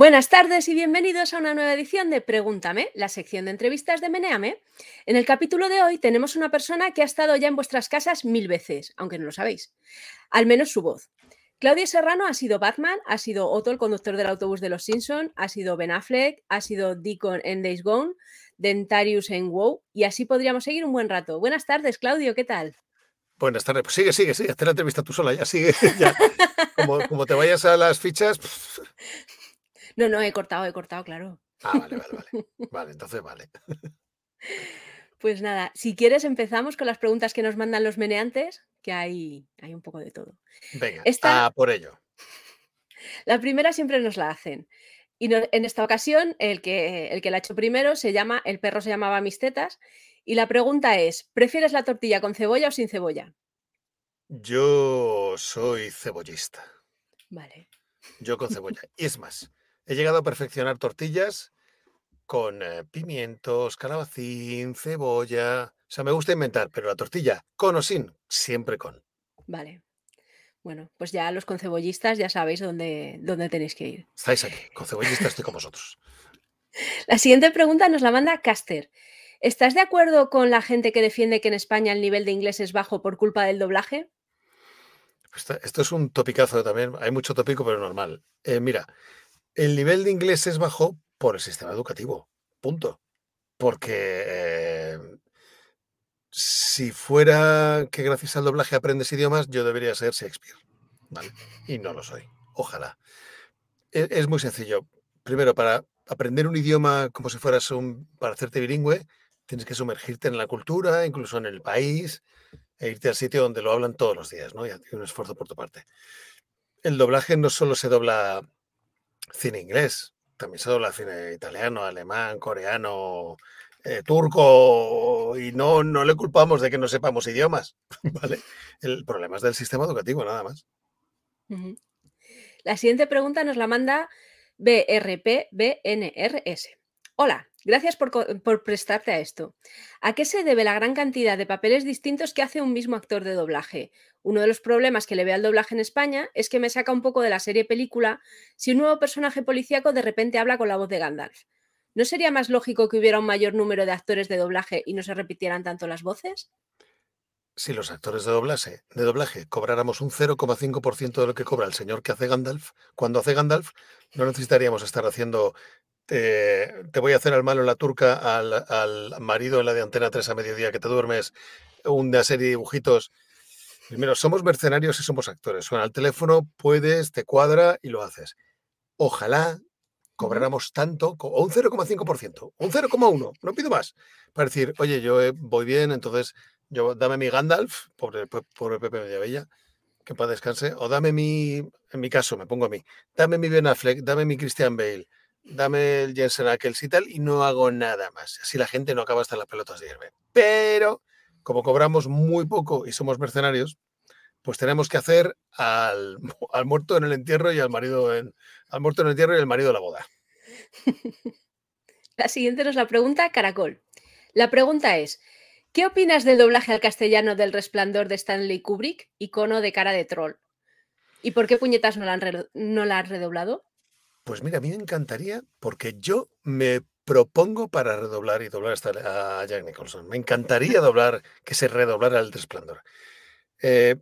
Buenas tardes y bienvenidos a una nueva edición de Pregúntame, la sección de entrevistas de Meneame. En el capítulo de hoy tenemos una persona que ha estado ya en vuestras casas mil veces, aunque no lo sabéis. Al menos su voz. Claudia Serrano ha sido Batman, ha sido Otto, el conductor del autobús de los Simpson, ha sido Ben Affleck, ha sido Deacon en Days Gone, Dentarius en WoW y así podríamos seguir un buen rato. Buenas tardes, Claudio, ¿qué tal? Buenas tardes. Pues sigue, sigue, sigue. Haz la entrevista tú sola, ya sigue. Ya. Como te vayas a las fichas. No, no, he cortado, he cortado, claro. Ah, vale, vale, vale. Vale, entonces vale. Pues nada, si quieres empezamos con las preguntas que nos mandan los meneantes, que hay, hay un poco de todo. Venga, Esta, por ello. La primera siempre nos la hacen. Y en esta ocasión, el que, el que la ha hecho primero se llama, el perro se llamaba Mis tetas. Y la pregunta es: ¿prefieres la tortilla con cebolla o sin cebolla? Yo soy cebollista. Vale. Yo con cebolla. Y es más, He llegado a perfeccionar tortillas con eh, pimientos, calabacín, cebolla. O sea, me gusta inventar, pero la tortilla, con o sin, siempre con. Vale. Bueno, pues ya los concebollistas ya sabéis dónde, dónde tenéis que ir. Estáis aquí, concebollistas estoy con vosotros. La siguiente pregunta nos la manda Caster. ¿Estás de acuerdo con la gente que defiende que en España el nivel de inglés es bajo por culpa del doblaje? Esto es un topicazo también. Hay mucho tópico, pero normal. Eh, mira, el nivel de inglés es bajo por el sistema educativo, punto. Porque em, si fuera que gracias al doblaje aprendes idiomas, yo debería ser Shakespeare. ¿vale? Y no lo soy. Ojalá. E, es, muy sencillo. Primero, para aprender un idioma como si fueras un. para hacerte bilingüe, tienes que sumergirte en la cultura, incluso en el país, e irte al sitio donde lo hablan todos los días, ¿no? Y hacer un esfuerzo por tu parte. El doblaje no solo se dobla cine inglés, también se dobla cine italiano, alemán, coreano, eh, turco, y no, no le culpamos de que no sepamos idiomas, ¿vale? El problema es del sistema educativo, nada más. La siguiente pregunta nos la manda BRPBNRS. Hola, gracias por, prestarte a esto. ¿A qué se debe la gran cantidad de papeles distintos que hace un mismo actor de doblaje? Uno de los problemas que le veo al doblaje en España es que me saca un poco de la serie película si un nuevo personaje policíaco de repente habla con la voz de Gandalf. ¿No sería más lógico que hubiera un mayor número de actores de doblaje y no se repitieran tanto las voces? Si los actores de doblaje, de doblaje cobráramos un 0,5% de lo que cobra el señor que hace Gandalf, cuando hace Gandalf, no necesitaríamos estar haciendo te, voy a hacer al malo en la turca, al, marido en la de Antena 3 a mediodía que te duermes, una serie de dibujitos. Primero, somos mercenarios y somos actores. Suena al teléfono, puedes, te cuadra y lo haces. Ojalá cobráramos tanto, o un 0,5%, un 0,1%, no pido más, para decir, oye, yo eh, voy bien, entonces yo dame mi Gandalf, pobre, pobre Pepe Mediavella, que para descanse, o dame mi, en mi caso, me pongo a mí, dame mi Ben Affleck, dame mi Christian Bale, dame el Jensen Ackles y tal, y no hago nada más. Así la gente no acaba hasta las pelotas de irme. Pero, como cobramos muy poco y somos mercenarios, pues tenemos que hacer al, al muerto en el entierro y al marido en, al muerto en el entierro y el marido la boda. La siguiente nos la pregunta Caracol. La pregunta es: ¿Qué opinas del doblaje al castellano del resplandor de Stanley Kubrick, icono de cara de troll? ¿Y por qué puñetas no la han, no la han redoblado? Pues mira, a mí me encantaría, porque yo me propongo para redoblar y doblar hasta a Jack Nicholson. Me encantaría doblar, que se redoblara el resplandor. Eh,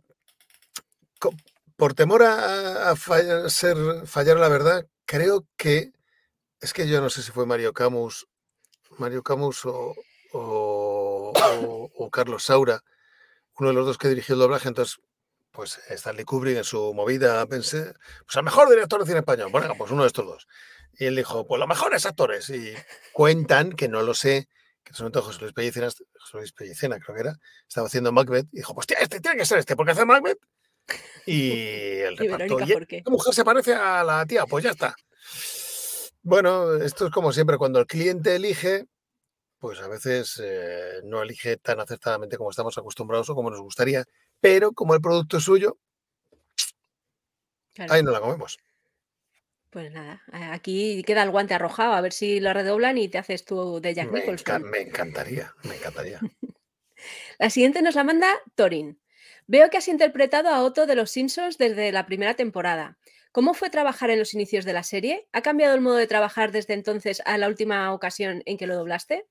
por temor a, fallar, ser, fallar la verdad, creo que es que yo no sé si fue Mario Camus, Mario Camus o, o Carlos Saura, uno de los dos que dirigió el doblaje, entonces pues Stanley Kubrick en su movida pensé, pues el mejor director de cine español, bueno, pues uno de estos dos. Y él dijo, pues los mejores actores. Y cuentan, que no lo sé, que en ese momento José Luis Pellicena, José Luis Pellicena creo que era, estaba haciendo Macbeth y dijo, pues este tiene que ser este, porque hace Macbeth. Y el reparto. ¿y ¿Qué mujer se parece a la tía? Pues ya está. Bueno, esto es como siempre, cuando el cliente elige, pues a veces eh, no elige tan acertadamente como estamos acostumbrados o como nos gustaría, pero como el producto es suyo, ahí no la comemos. Pues nada, aquí queda el guante arrojado, a ver si lo redoblan y te haces tú de Jack Nicholson. me encantaría, me encantaría. la siguiente nos la manda Torin. Veo que has interpretado a Otto de los Simpsons desde la primera temporada. ¿Cómo fue trabajar en los inicios de la serie? ¿Ha cambiado el modo de trabajar desde entonces a la última ocasión en que lo doblaste?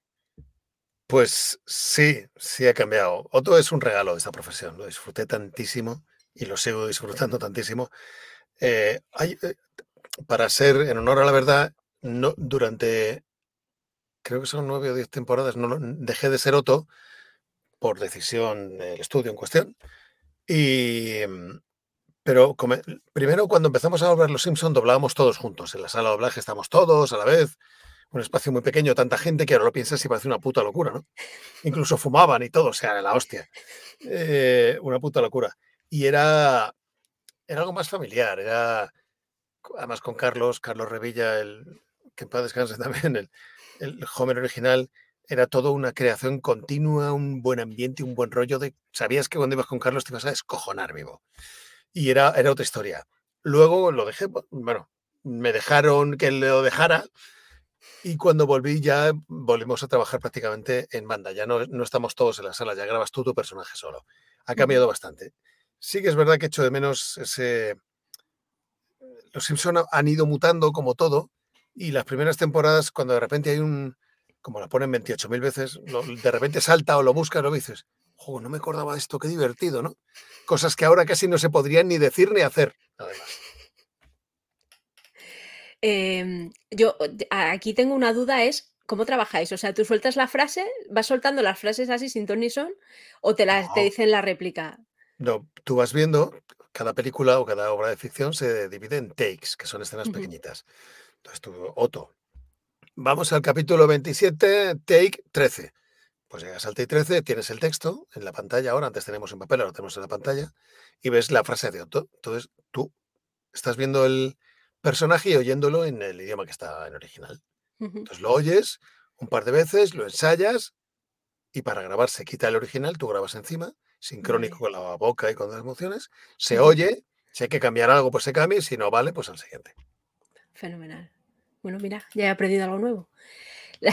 Pues sí, sí ha cambiado. Otto es un regalo de esta profesión. Lo disfruté tantísimo y lo sigo disfrutando tantísimo. Eh, hay, eh, para ser, en honor a la verdad, no, durante, creo que son nueve o diez temporadas, no, dejé de ser Otto por decisión del estudio en cuestión. Y, mm, pero primero cuando empezamos a doblar Los Simpson doblábamos todos juntos. En la sala de doblaje estamos todos a la vez. Un espacio muy pequeño, tanta gente que ahora lo piensas y parece una puta locura, ¿no? Incluso fumaban y todo, o sea, la hostia. Eh, una puta locura. Y era, era algo más familiar, era además con Carlos, Carlos Revilla, el, que en paz descanse también, el, el Homer original, era todo una creación continua, un buen ambiente, un buen rollo de... Sabías que cuando ibas con Carlos te ibas a descojonar vivo. Y era, era otra historia. Luego lo dejé, bueno, me dejaron que lo dejara y cuando volví ya volvimos a trabajar prácticamente en banda. Ya no, no estamos todos en la sala, ya grabas tú tu personaje solo. Ha cambiado bastante. Sí que es verdad que echo de menos ese... Los Simpson han ido mutando como todo y las primeras temporadas, cuando de repente hay un, como la ponen 28.000 veces, de repente salta o lo busca, lo dices, ¡oh, no me acordaba de esto, qué divertido, ¿no? Cosas que ahora casi no se podrían ni decir ni hacer, además. Em, yo aquí tengo una duda, es ¿cómo trabajáis? O sea, tú sueltas la frase, vas soltando las frases así sin ton ni son, o te, las, te dicen la réplica. No, tú vas viendo, cada película o cada obra de ficción se divide en takes, que son escenas pequeñitas. Entonces tú, Otto, vamos al capítulo 27, take 13. Pues llegas al take 13, tienes el texto en la pantalla ahora, antes tenemos en papel, ahora tenemos en la pantalla, y ves la frase de Otto. Entonces tú estás viendo el personaje y oyéndolo en el idioma que está en original. Entonces lo oyes un par de veces, lo ensayas, y para grabar se quita el original, tú grabas encima, sincrónico con la boca y con las emociones, se oye, si hay que cambiar algo, pues se cambia, y si no vale, pues al siguiente. Fenomenal. Bueno, mira, ya he aprendido algo nuevo.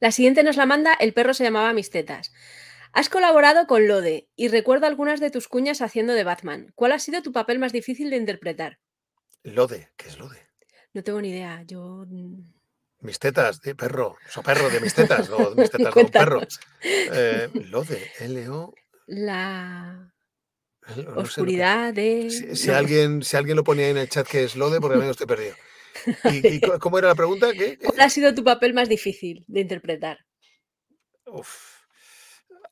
La, siguiente nos la manda El perro se llamaba Mis tetas. Has colaborado con Lode y recuerdo algunas de tus cuñas haciendo de Batman. ¿Cuál ha sido tu papel más difícil de interpretar? Lode, ¿qué es Lode? No tengo ni idea. Yo. Mm. Mis tetas de perro, o perro de mis tetas, o mis tetas de un perro. Eh, Lode, L-O. La. Oscuridad de. Si, alguien, si alguien lo ponía en el chat que es Lode, porque no estoy perdido. ¿Y, cómo era la pregunta? ¿Cuál ha sido tu papel más difícil de interpretar?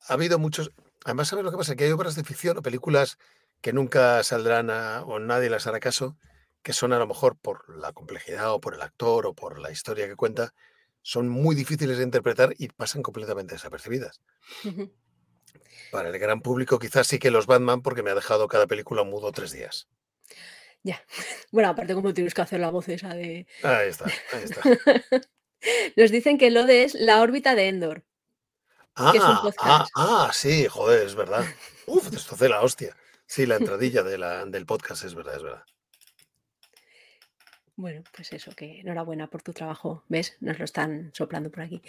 Ha habido muchos. Además, ¿sabes lo que pasa? Que hay obras de ficción o películas que nunca saldrán o nadie las hará caso, que son a lo mejor por la complejidad o por el actor o por la historia que cuenta, son muy difíciles de interpretar y pasan completamente desapercibidas. Para el gran público quizás sí que los Batman porque me ha dejado cada película mudo tres días. Ya. Bueno, aparte como tienes que hacer la voz esa de... Ahí está, ahí está. Nos dicen que Lode es la órbita de Endor. Ah, ah, ah, sí, joder, es verdad. Uf, esto hace la hostia. Sí, la entradilla de la, del podcast es verdad, es verdad. Bueno, pues eso, que enhorabuena por tu trabajo. ¿Ves? Nos lo están soplando por aquí.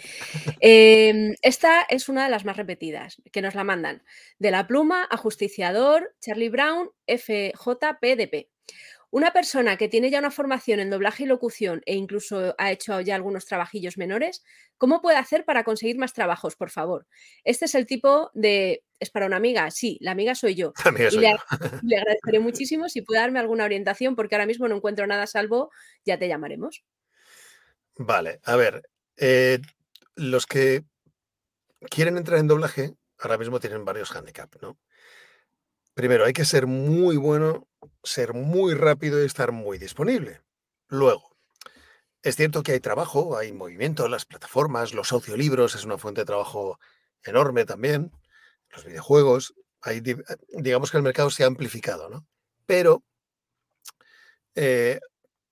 Em, esta es una de las más repetidas, que nos la mandan. De la pluma, ajusticiador, Charlie Brown, FJPDP. Una persona que tiene ya una formación en doblaje y locución e incluso ha hecho ya algunos trabajillos menores, ¿cómo puede hacer para conseguir más trabajos, por favor? Este es el tipo de... ¿Es para una amiga? Sí, la amiga soy yo. y le, agradeceré muchísimo si puede darme alguna orientación porque ahora mismo no encuentro nada salvo, ya te llamaremos. Vale, a ver, eh, los que quieren entrar en doblaje ahora mismo tienen varios handicaps, ¿no? Primero, hay que ser muy bueno, ser muy rápido y estar muy disponible. Luego, es cierto que hay trabajo, hay movimiento, las plataformas, los audiolibros es una fuente de trabajo enorme también, los videojuegos, digamos que el mercado se ha amplificado, ¿no? Pero eh,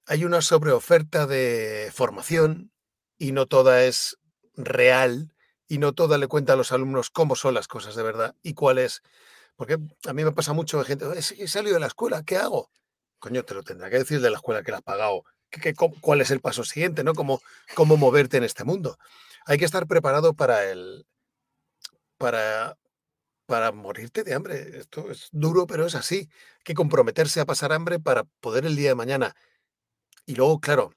hay una sobreoferta de formación y no toda es real y no toda le cuenta a los alumnos cómo son las cosas de verdad y cuál es porque a mí me pasa mucho de gente, he salido de la escuela, ¿qué hago? Coño, te lo tendrá que decir de la escuela que la has pagado. ¿Qué, cuál es el paso siguiente? ¿no? ¿Cómo, ¿Cómo moverte en este mundo? Hay que estar preparado para el. para para morirte de hambre. Esto es duro, pero es así. Hay que comprometerse a pasar hambre para poder el día de mañana. Y luego, claro,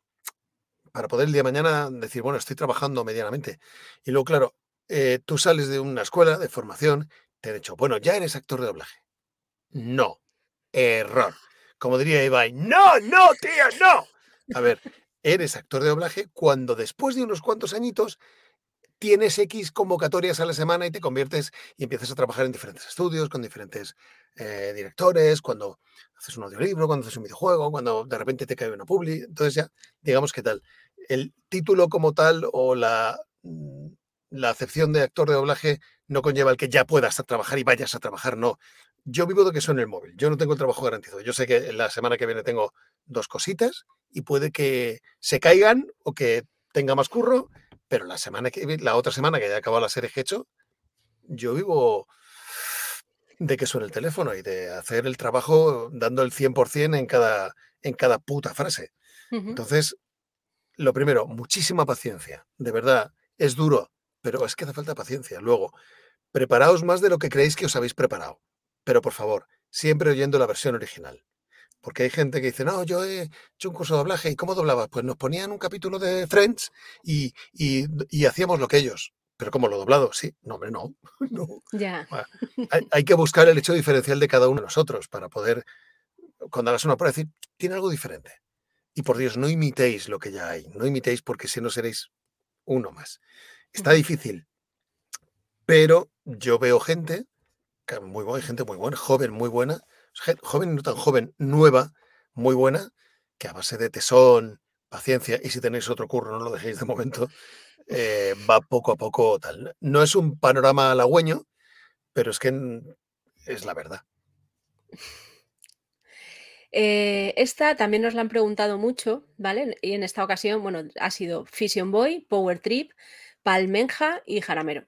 para poder el día de mañana decir, bueno, estoy trabajando medianamente. Y luego, claro, eh, tú sales de una escuela de formación, te han dicho, bueno, ya eres actor de doblaje. No, error. Como diría Ibai, no, no, tío, no. A ver, eres actor de doblaje cuando después de unos cuantos añitos tienes X convocatorias a la semana y te conviertes y empiezas a trabajar en diferentes estudios, con diferentes eh, directores, cuando haces un audiolibro, cuando haces un videojuego, cuando de repente te cae una publi. Entonces ya, digamos que tal. El título como tal o la, mm, la acepción de actor de doblaje no conlleva el que ya puedas trabajar y vayas a trabajar, no. Yo vivo de que suene el móvil, yo no tengo el trabajo garantizado. Yo sé que la semana que viene tengo dos cositas y puede que se caigan o que tenga más curro, pero la semana que la otra semana que ya acabado la serie que he hecho, yo vivo de que suene el teléfono y de hacer el trabajo dando el 100% en cada, en cada puta frase. Entonces, lo primero, muchísima paciencia. De verdad, es duro, pero es que hace falta paciencia. Luego, preparaos más de lo que creéis que os habéis preparado. Pero por favor, siempre oyendo la versión original. Porque hay gente que dice, no, yo he hecho un curso de doblaje. ¿Y cómo doblabas? Pues nos ponían un capítulo de Friends y, hacíamos lo que ellos. Pero como lo doblado, sí. No, hombre, no. Ya. Hay, que buscar el hecho diferencial de cada uno de nosotros para poder, cuando hagas una prueba, decir, tiene algo diferente. Y por Dios, no imitéis lo que ya hay. No imitéis porque si no seréis uno más. Está difícil. Pero yo veo gente, muy buena, gente muy buena, joven, muy buena, joven no tan joven, nueva, muy buena, que a base de tesón, paciencia, y si tenéis otro curro, no lo dejéis de momento, eh, va poco a poco tal. No es un panorama halagüeño, pero es que es la verdad. Eh, esta también nos la han preguntado mucho, ¿vale? Y en esta ocasión, bueno, ha sido Fission Boy, Power Trip, Palmenja y Jaramero.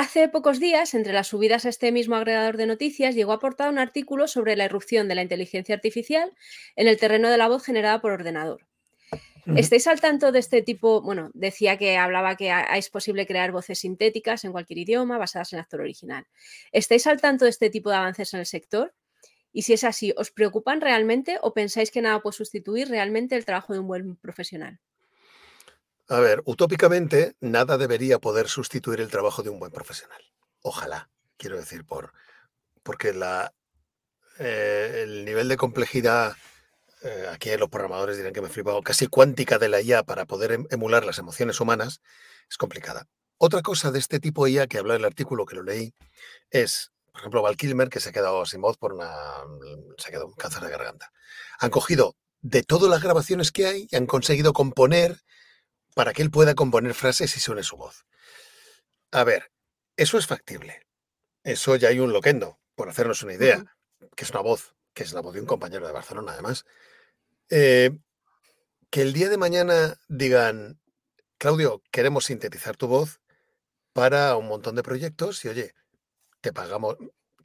Hace pocos días, entre las subidas a este mismo agregador de noticias, llegó a aportar un artículo sobre la irrupción de la inteligencia artificial en el terreno de la voz generada por ordenador. ¿Estáis al tanto de este tipo? Bueno, decía que hablaba que es posible crear voces sintéticas en cualquier idioma basadas en actor original. ¿Estáis al tanto de este tipo de avances en el sector? Y si es así, ¿os preocupan realmente o pensáis que nada puede sustituir realmente el trabajo de un buen profesional? A ver, utópicamente nada debería poder sustituir el trabajo de un buen profesional. Ojalá, quiero decir, por, porque eh, el nivel de complejidad, eh, aquí los programadores dirán que me he flipado, casi cuántica de la IA para poder em, emular las emociones humanas, es complicada. Otra cosa de este tipo IA que habla el artículo que lo leí es, por ejemplo, Val Kilmer, que se ha quedado sin voz por una. se ha quedado un cáncer de garganta. Han cogido de todas las grabaciones que hay y han conseguido componer para que él pueda componer frases y suene su voz. A ver, eso es factible. Eso ya hay un loquendo, por hacernos una idea, que es una voz, que es la voz de un compañero de Barcelona, además. Eh, que el día de mañana digan, Claudio, queremos sintetizar tu voz para un montón de proyectos y oye, te pagamos.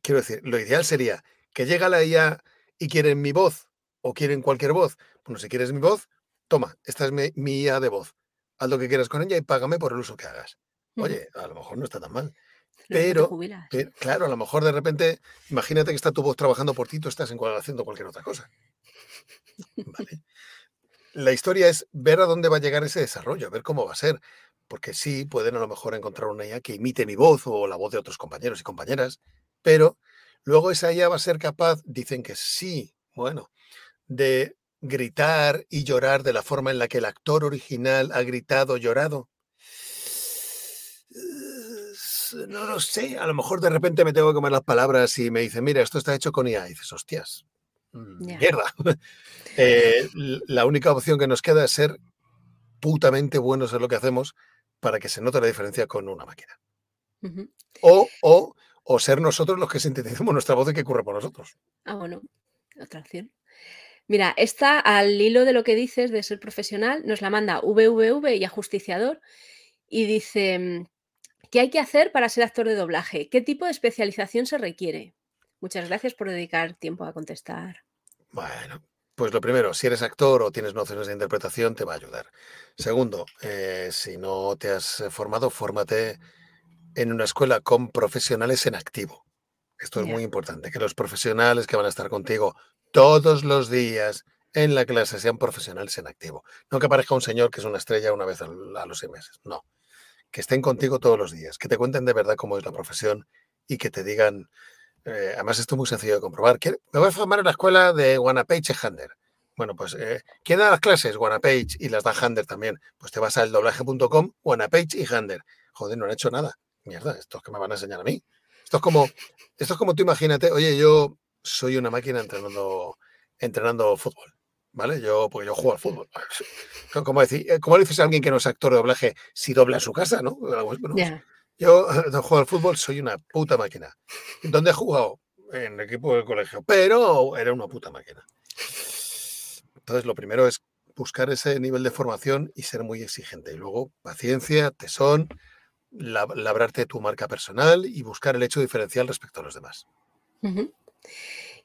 Quiero decir, lo ideal sería que llega la IA y quieren mi voz o quieren cualquier voz. Bueno, si quieres mi voz, toma, esta es mi IA de voz haz lo que quieras con ella y págame por el uso que hagas. Oye, a lo mejor no está tan mal. Pero, claro, a lo mejor de repente, imagínate que está tu voz trabajando por ti, tú estás en haciendo cualquier otra cosa. La historia es ver a dónde va a llegar ese desarrollo, a ver cómo va a ser. Porque sí, pueden a lo mejor encontrar una IA que imite mi voz o la voz de otros compañeros y compañeras, pero luego esa IA va a ser capaz, dicen que sí, bueno, de gritar y llorar de la forma en la que el actor original ha gritado, llorado? No lo sé, a lo mejor de repente me tengo que comer las palabras y me dice, mira, esto está hecho con IA. Y dices, hostias, mm, mierda. Eh, la única opción que nos queda es ser putamente buenos en lo que hacemos para que se note la diferencia con una máquina. o, o, o, ser nosotros los que sinteticemos nuestra voz y que ocurre por nosotros. Ah, bueno, otra opción. Mira, esta al hilo de lo que dices de ser profesional, nos la manda VVV y Ajusticiador y dice, mm, ¿qué hay que hacer para ser actor de doblaje? ¿Qué tipo de especialización se requiere? Muchas gracias por dedicar tiempo a contestar. Bueno, pues lo primero, si eres actor o tienes nociones de interpretación, te va a ayudar. Segundo, eh, si no te has formado, fórmate en una escuela con profesionales en activo. Esto es muy importante, que los profesionales que van a estar contigo todos los días en la clase sean profesionales en activo. No que aparezca un señor que es una estrella una vez a los seis meses. No. Que estén contigo todos los días, que te cuenten de verdad cómo es la profesión y que te digan, eh, además esto es muy sencillo de comprobar, me voy a formar en la escuela de Wanapage Hander. Bueno, pues, eh, ¿quién da las clases? Wanapage y las da Hander también. Pues te vas al doblaje.com, Wanapage y Hander. Joder, no han hecho nada. Mierda, esto es que me van a enseñar a mí. Esto es como, esto es como tú imagínate, oye, yo soy una máquina entrenando, entrenando fútbol. ¿Vale? Yo, porque yo juego al fútbol. Como, decir, eh, ¿Cómo le dices a alguien que no es actor de doblaje si dobla en su casa, no? Yo juego al fútbol, soy una puta máquina. ¿Dónde he jugado? En el equipo del colegio. Pero era una puta máquina. Entonces, lo primero es buscar ese nivel de formación y ser muy exigente. Y luego, paciencia, tesón, labrarte tu marca personal y buscar el hecho diferencial respecto a los demás.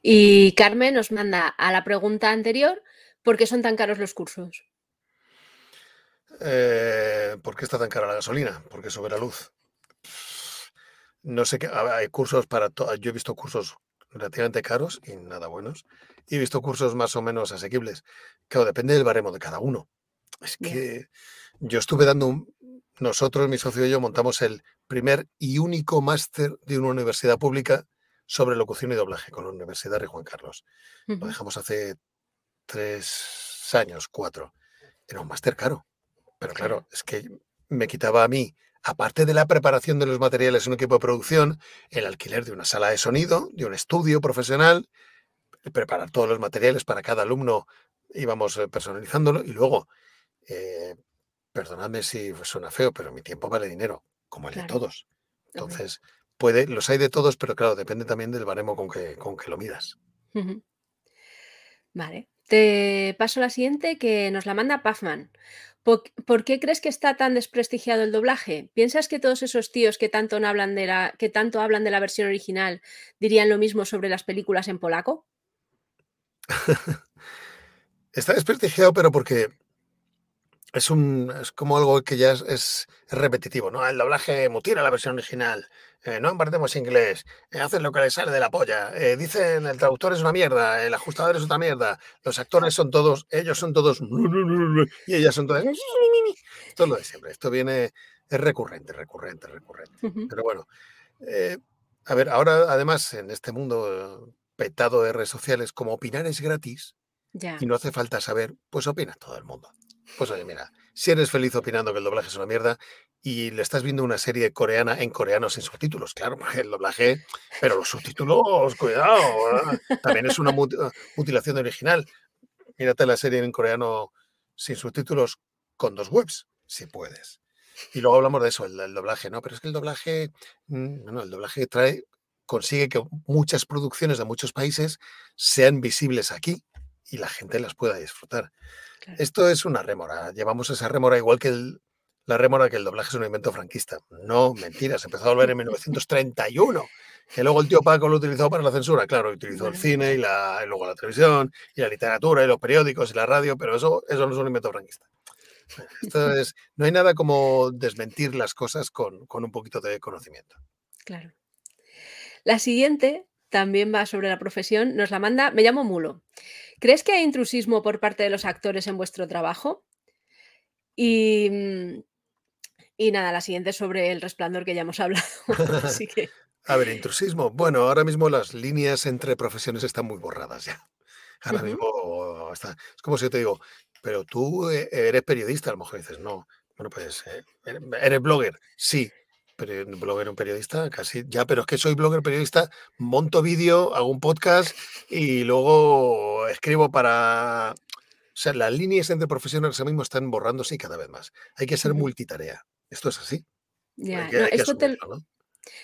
Y Carmen nos manda a la pregunta anterior, ¿por qué son tan caros los cursos? Eh, ¿Por qué está tan cara la gasolina? Porque sube la luz. No sé qué, hay cursos para todo. Yo he visto cursos relativamente caros y nada buenos. Y he visto cursos más o menos asequibles. Claro, depende del baremo de cada uno. Es que yo estuve dando un, nosotros, mi socio y yo, montamos el primer y único máster de una universidad pública sobre locución y doblaje con la Universidad de Juan Carlos. Lo dejamos hace tres años, cuatro. Era un máster caro. Pero claro, es que me quitaba a mí, aparte de la preparación de los materiales en un equipo de producción, el alquiler de una sala de sonido, de un estudio profesional, preparar todos los materiales para cada alumno, íbamos eh, personalizándolo y luego eh, perdonadme si suena feo, pero mi tiempo vale dinero, como el de todos. Entonces, puede, los hay de todos, pero claro, depende también del baremo con que, con que lo midas. Vale. Te paso la siguiente que nos la manda Pazman. ¿Por, qué crees que está tan desprestigiado el doblaje? ¿Piensas que todos esos tíos que tanto, hablan de la, que tanto hablan de la versión original dirían lo mismo sobre las películas en polaco? está desprestigiado, pero porque es, un, es como algo que ya es, repetitivo, ¿no? El doblaje mutila la versión original, eh, no embartemos inglés, eh, hacen lo que les sale de la polla, eh, dicen el traductor es una mierda, el ajustador es otra mierda, los actores son todos, ellos son todos, y ellas son todas, todo lo de siempre. Esto viene, es recurrente, recurrente, recurrente. Pero bueno, a ver, ahora además en este mundo petado de redes sociales, como opinar es gratis y no hace falta saber, pues opina todo el mundo. Pues oye, mira, si eres feliz opinando que el doblaje es una mierda y le estás viendo una serie coreana en coreano sin subtítulos, claro, el doblaje, pero los subtítulos, cuidado, también es una mutilación original. Mírate la serie en coreano sin subtítulos con dos webs, si puedes. Y luego hablamos de eso, el, doblaje, ¿no? Pero es que el doblaje, mm, no, no, el doblaje trae, consigue que muchas producciones de muchos países sean visibles aquí y la gente las pueda disfrutar. Esto es una rémora. Llevamos esa rémora igual que la rémora que el doblaje es un invento franquista. No, mentiras. Empezó a volver en 1931. Que luego el tío Paco lo utilizó para la censura. Claro, utilizó el cine y, la, luego la televisión y la literatura y los periódicos y la radio, pero eso, eso no es un invento franquista. Esto es, no hay nada como desmentir las cosas con, con un poquito de conocimiento. Claro. La siguiente también va sobre la profesión. Nos la manda, me llamo Mulo. ¿Crees que hay intrusismo por parte de los actores en vuestro trabajo? Y, mm, y nada, la siguiente sobre el resplandor que ya hemos hablado. Así que... A ver, intrusismo. Bueno, ahora mismo las líneas entre profesiones están muy borradas ya. Ahora mismo está, es como si yo te digo, pero tú eh, eres periodista, a lo mejor dices, no. Bueno, pues, eh, ¿eres blogger? Sí blogger, un periodista, casi ya, pero es que soy blogger, periodista, monto vídeo, hago un podcast y luego escribo para... O sea, las líneas entre profesionales ahora mismo están borrándose y cada vez más. Hay que ser multitarea. Esto es así.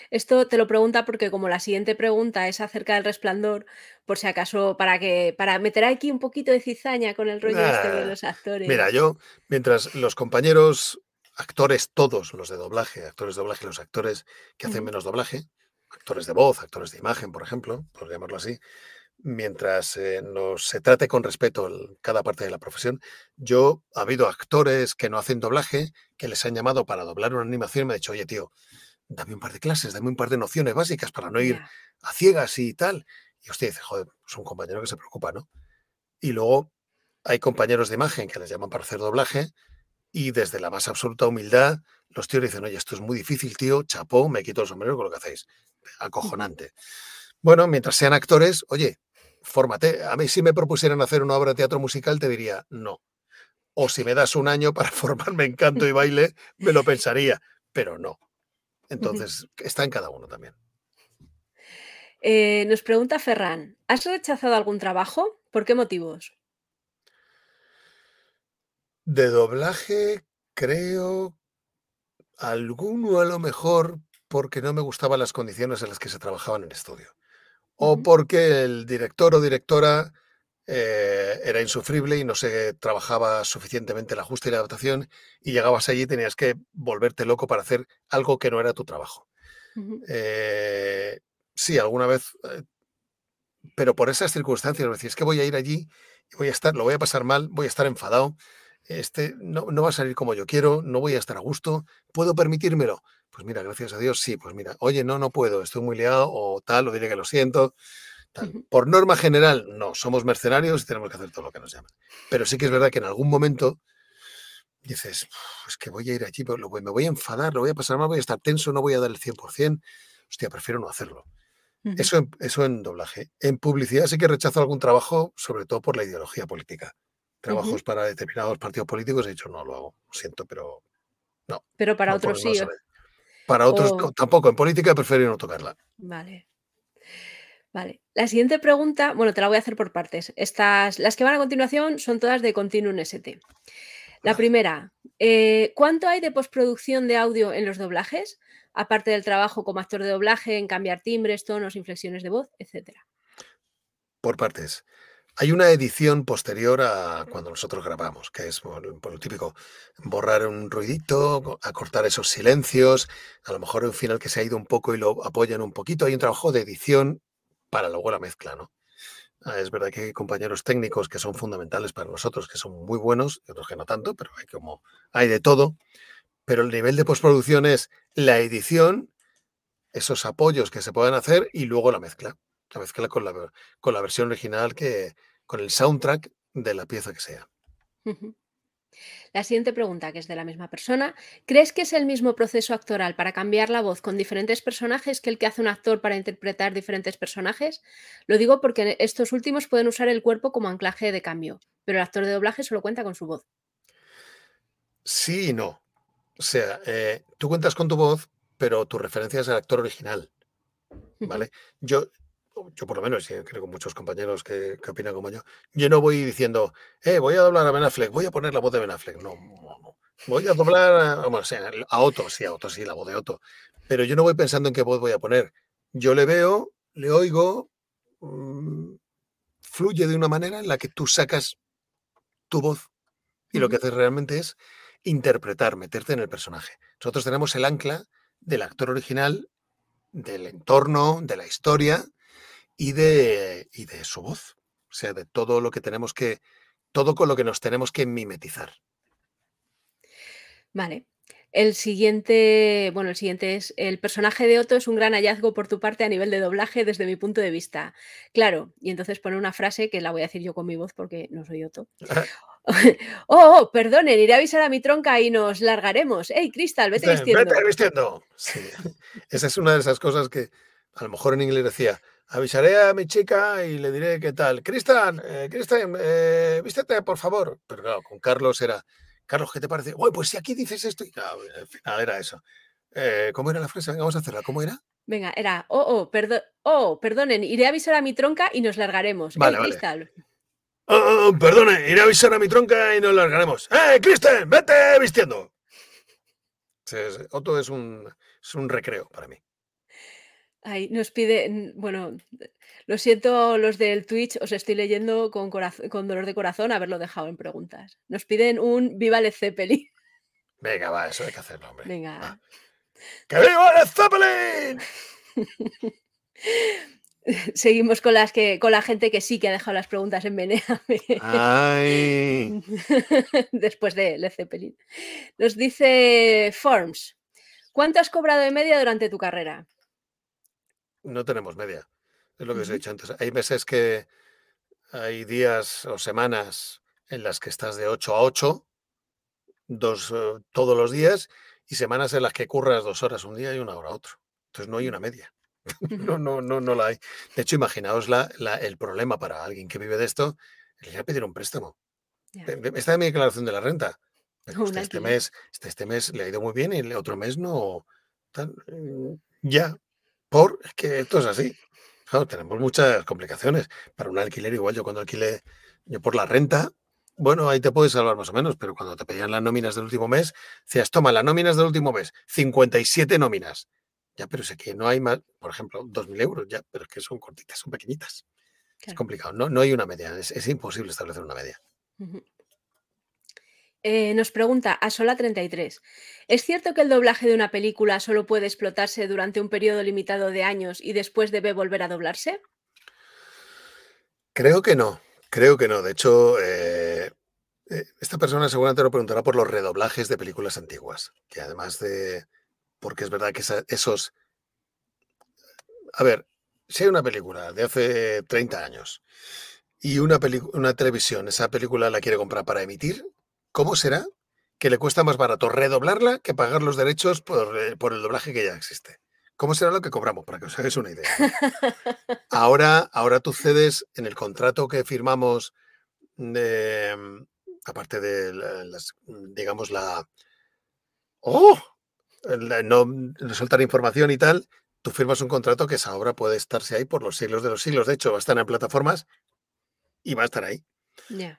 esto, te, lo pregunta porque como la siguiente pregunta es acerca del resplandor, por si acaso, para que para meter aquí un poquito de cizaña con el rollo este de los actores. Mira, yo, mientras los compañeros actores todos los de doblaje, actores de doblaje, los actores que hacen menos doblaje, actores de voz, actores de imagen, por ejemplo, por llamarlo así, mientras eh, nos, se trate con respeto cada parte de la profesión, yo ha habido actores que no hacen doblaje, que les han llamado para doblar una animación y me han dicho, oye tío, dame un par de clases, dame un par de nociones básicas para no ir a ciegas y tal. Y usted dice, joder, es un compañero que se preocupa, ¿no? Y luego hay compañeros de imagen que les llaman para hacer doblaje y desde la más absoluta humildad los tíos dicen, oye, esto es muy difícil, tío, chapó, me quito el sombrero con lo que hacéis. Acojonante. Bueno, mientras sean actores, oye, fórmate. A mí si me propusieran hacer una obra de teatro musical, te diría, no. O si me das un año para formarme en canto y baile, me lo pensaría, pero no. Entonces, está en cada uno también. Eh, nos pregunta Ferran, ¿has rechazado algún trabajo? ¿Por qué motivos? De doblaje, creo, alguno a lo mejor porque no me gustaban las condiciones en las que se trabajaba en el estudio. O porque el director o directora eh, era insufrible y no se trabajaba suficientemente el ajuste y la adaptación y llegabas allí y tenías que volverte loco para hacer algo que no era tu trabajo. Eh, sí, alguna vez, eh, pero por esas circunstancias, es que voy a ir allí voy a estar, lo voy a pasar mal, voy a estar enfadado, este, no, no va a salir como yo quiero, no voy a estar a gusto, ¿puedo permitírmelo? Pues mira, gracias a Dios, sí, pues mira, oye, no, no puedo, estoy muy liado o tal, o diré que lo siento, por norma general, no, somos mercenarios y tenemos que hacer todo lo que nos llaman. Pero sí que es verdad que en algún momento dices, es que voy a ir allí, me voy a enfadar, lo voy a pasar mal, voy a estar tenso, no voy a dar el 100%. Hostia, prefiero no hacerlo. eso, en, eso en doblaje. En publicidad sí que rechazo algún trabajo, sobre todo por la ideología política. Trabajos para determinados partidos políticos, he dicho, no lo hago, lo siento, pero no. Pero para otros sí. para otros tampoco, en política prefiero no tocarla. Vale. Vale. La siguiente pregunta, bueno, te la voy a hacer por partes. Estas, las que van a continuación son todas de Continuum ST. La primera, eh, ¿cuánto hay de postproducción de audio en los doblajes? Aparte del trabajo como actor de doblaje, en cambiar timbres, tonos, inflexiones de voz, etcétera. Por partes. Hay una edición posterior a cuando nosotros grabamos, que es por, lo típico, borrar un ruidito, acortar esos silencios, a lo mejor un final que se ha ido un poco y lo apoyan un poquito. Hay un trabajo de edición para luego la mezcla, ¿no? Ah, es verdad que hay compañeros técnicos que son fundamentales para nosotros, que son muy buenos, otros que no tanto, pero hay como hay de todo. Pero el nivel de postproducción es la edición, esos apoyos que se pueden hacer y luego la mezcla. La mezcla con la, con la versión original, que, con el soundtrack de la pieza que sea. La siguiente pregunta, que es de la misma persona, ¿crees que es el mismo proceso actoral para cambiar la voz con diferentes personajes que el que hace un actor para interpretar diferentes personajes? Lo digo porque estos últimos pueden usar el cuerpo como anclaje de cambio, pero el actor de doblaje solo cuenta con su voz. Sí y no. O sea, eh, tú cuentas con tu voz, pero tu referencia es el actor original. ¿Vale? Yo, yo por lo menos, creo que muchos compañeros que, opinan como yo, yo no voy diciendo, eh, voy a doblar a Ben Affleck, voy a poner la voz de Ben Affleck. No, no, no. Voy a doblar a, bueno, a Otto, sí, a Otto, sí, la voz de Otto. Pero yo no voy pensando en qué voz voy a poner. Yo le veo, le oigo, mm, fluye de una manera en la que tú sacas tu voz y lo que haces realmente es interpretar, meterte en el personaje. Nosotros tenemos el ancla del actor original, del entorno, de la historia, y de, y de su voz. O sea, de todo lo que tenemos que, todo con lo que nos tenemos que mimetizar. Vale. El siguiente, bueno, el siguiente es, el personaje de Otto es un gran hallazgo por tu parte a nivel de doblaje desde mi punto de vista. Claro, y entonces pone una frase que la voy a decir yo con mi voz porque no soy Otto. oh, oh, perdonen, iré a avisar a mi tronca y nos largaremos. ¡Ey, Cristal, vete vistiendo! Vete vistiendo. Sí. Esa es una de esas cosas que a lo mejor en inglés decía, avisaré a mi chica y le diré qué tal. Cristian, eh, Cristian, eh, vístete, por favor. Pero claro, con Carlos era, Carlos, ¿qué te parece? Uy, pues si aquí dices esto. Y claro, al final era eso. Eh, ¿Cómo era la frase? Venga, vamos a hacerla. ¿Cómo era? Venga, era, oh, oh, perdón, oh, perdonen, iré a avisar a mi tronca y nos largaremos. Vale, Cristal. Oh, oh, oh, perdone, iré a avisar a mi tronca y nos largaremos. ¡Eh, Cristian, vete vistiendo! Otto es un, es un recreo para mí. Ay, nos pide, bueno, lo siento los del Twitch, os estoy leyendo con, con dolor de corazón haberlo dejado en preguntas. Nos piden un Viva Led Zeppelin. Venga, va, eso hay que hacerlo, hombre. Venga. ¡Que viva Led Zeppelin! Seguimos con las que con la gente que sí que ha dejado las preguntas en Menea. Ay. Después de Led Zeppelin. Nos dice Forms. ¿Cuánto has cobrado de media durante tu carrera? No tenemos media. Es lo que os he dicho antes. Hay meses que hay días o semanas en las que estás de 8 a 8, dos, eh, todos los días, y semanas en las que curras dos horas un día y una hora otro. Entonces no hay una media. No, no, no, no la hay. De hecho, imaginaos la, la- el problema para alguien que vive de esto, el ir a pedir un préstamo. Está en mi declaración de la renta. Usted este mes, este, este mes le ha ido muy bien y el otro mes no. tal, mm, ya. Por, es que esto es así. Claro, tenemos muchas complicaciones. Para un alquiler, igual yo cuando alquilé, yo por la renta, bueno, ahí te puedes salvar más o menos, pero cuando te pedían las nóminas del último mes, decías, toma, las nóminas del último mes, 57 nóminas. Ya, pero sé que no hay más, por ejemplo, 2.000 euros, ya, pero es que son cortitas, son pequeñitas. Es complicado, no, no hay una media, es, es imposible establecer una media. Ujú. Eh, nos pregunta Asola33. ¿Es cierto que el doblaje de una película solo puede explotarse durante un periodo limitado de años y después debe volver a doblarse? Creo que no, creo que no. De hecho, eh, eh, esta persona seguramente lo preguntará por los redoblajes de películas antiguas, que además de, porque es verdad que esa- esos, a ver, si hay una película de hace 30 años y una, una televisión, esa película la quiere comprar para emitir, ¿cómo será que le cuesta más barato redoblarla que pagar los derechos por, eh, por el doblaje que ya existe? ¿Cómo será lo que cobramos? Para que os hagáis una idea. Ahora, ahora tú cedes en el contrato que firmamos, de, mm, aparte de la- las, digamos, la... ¡Oh! la- no no soltar información y tal, tú firmas un contrato que esa obra puede estarse ahí por los siglos de los siglos. De hecho, va a estar en plataformas y va a estar ahí.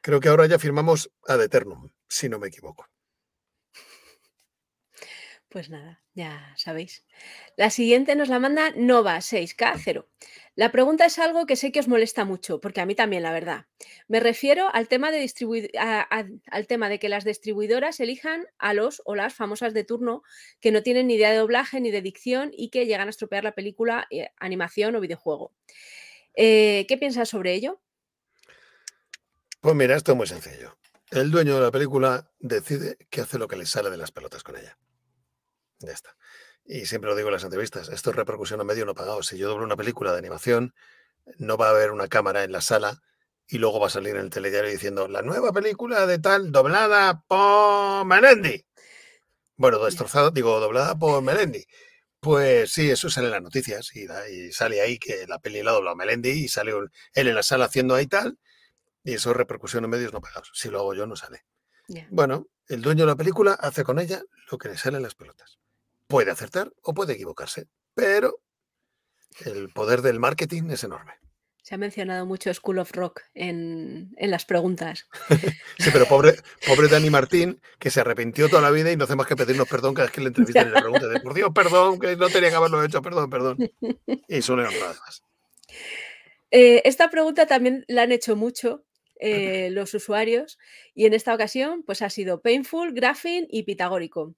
Creo que ahora ya firmamos ad eternum, si no me equivoco. Pues nada, ya sabéis. La siguiente nos la manda Nova 6K0. La pregunta es algo que sé que os molesta mucho, porque a mí también, la verdad. Me refiero al tema de, distribui- a- a- al tema de que las distribuidoras elijan a los o las famosas de turno que no tienen ni idea de doblaje ni de dicción y que llegan a estropear la película, eh, animación o videojuego. Eh, ¿Qué piensas sobre ello? Pues mira, esto es muy sencillo. El dueño de la película decide que hace lo que le sale de las pelotas con ella. Ya está. Y siempre lo digo en las entrevistas, esto es repercusión a medio no pagado. Si yo doblo una película de animación, no va a haber una cámara en la sala y luego va a salir en el telediario diciendo la nueva película de tal doblada por Melendi. Bueno, destrozada, digo, doblada por Melendi. Pues sí, eso sale en las noticias y, sale ahí que la peli la ha doblado Melendi y sale un- él en la sala haciendo ahí tal y eso es repercusión en medios no pagados. Si lo hago yo, no sale. Bueno, el dueño de la película hace con ella lo que le sale en las pelotas. Puede acertar o puede equivocarse, pero el poder del marketing es enorme. Se ha mencionado mucho School of Rock en, en las preguntas. Sí, pero pobre, pobre Dani Martín, que se arrepintió toda la vida y no hace más que pedirnos perdón cada vez que le entrevistan y le preguntan, de, por Dios, perdón, que no tenía que haberlo hecho, perdón, perdón. Y honrar además. Eh, esta pregunta también la han hecho mucho eh, los usuarios y en esta ocasión pues ha sido Painful, Graphing y Pitagórico.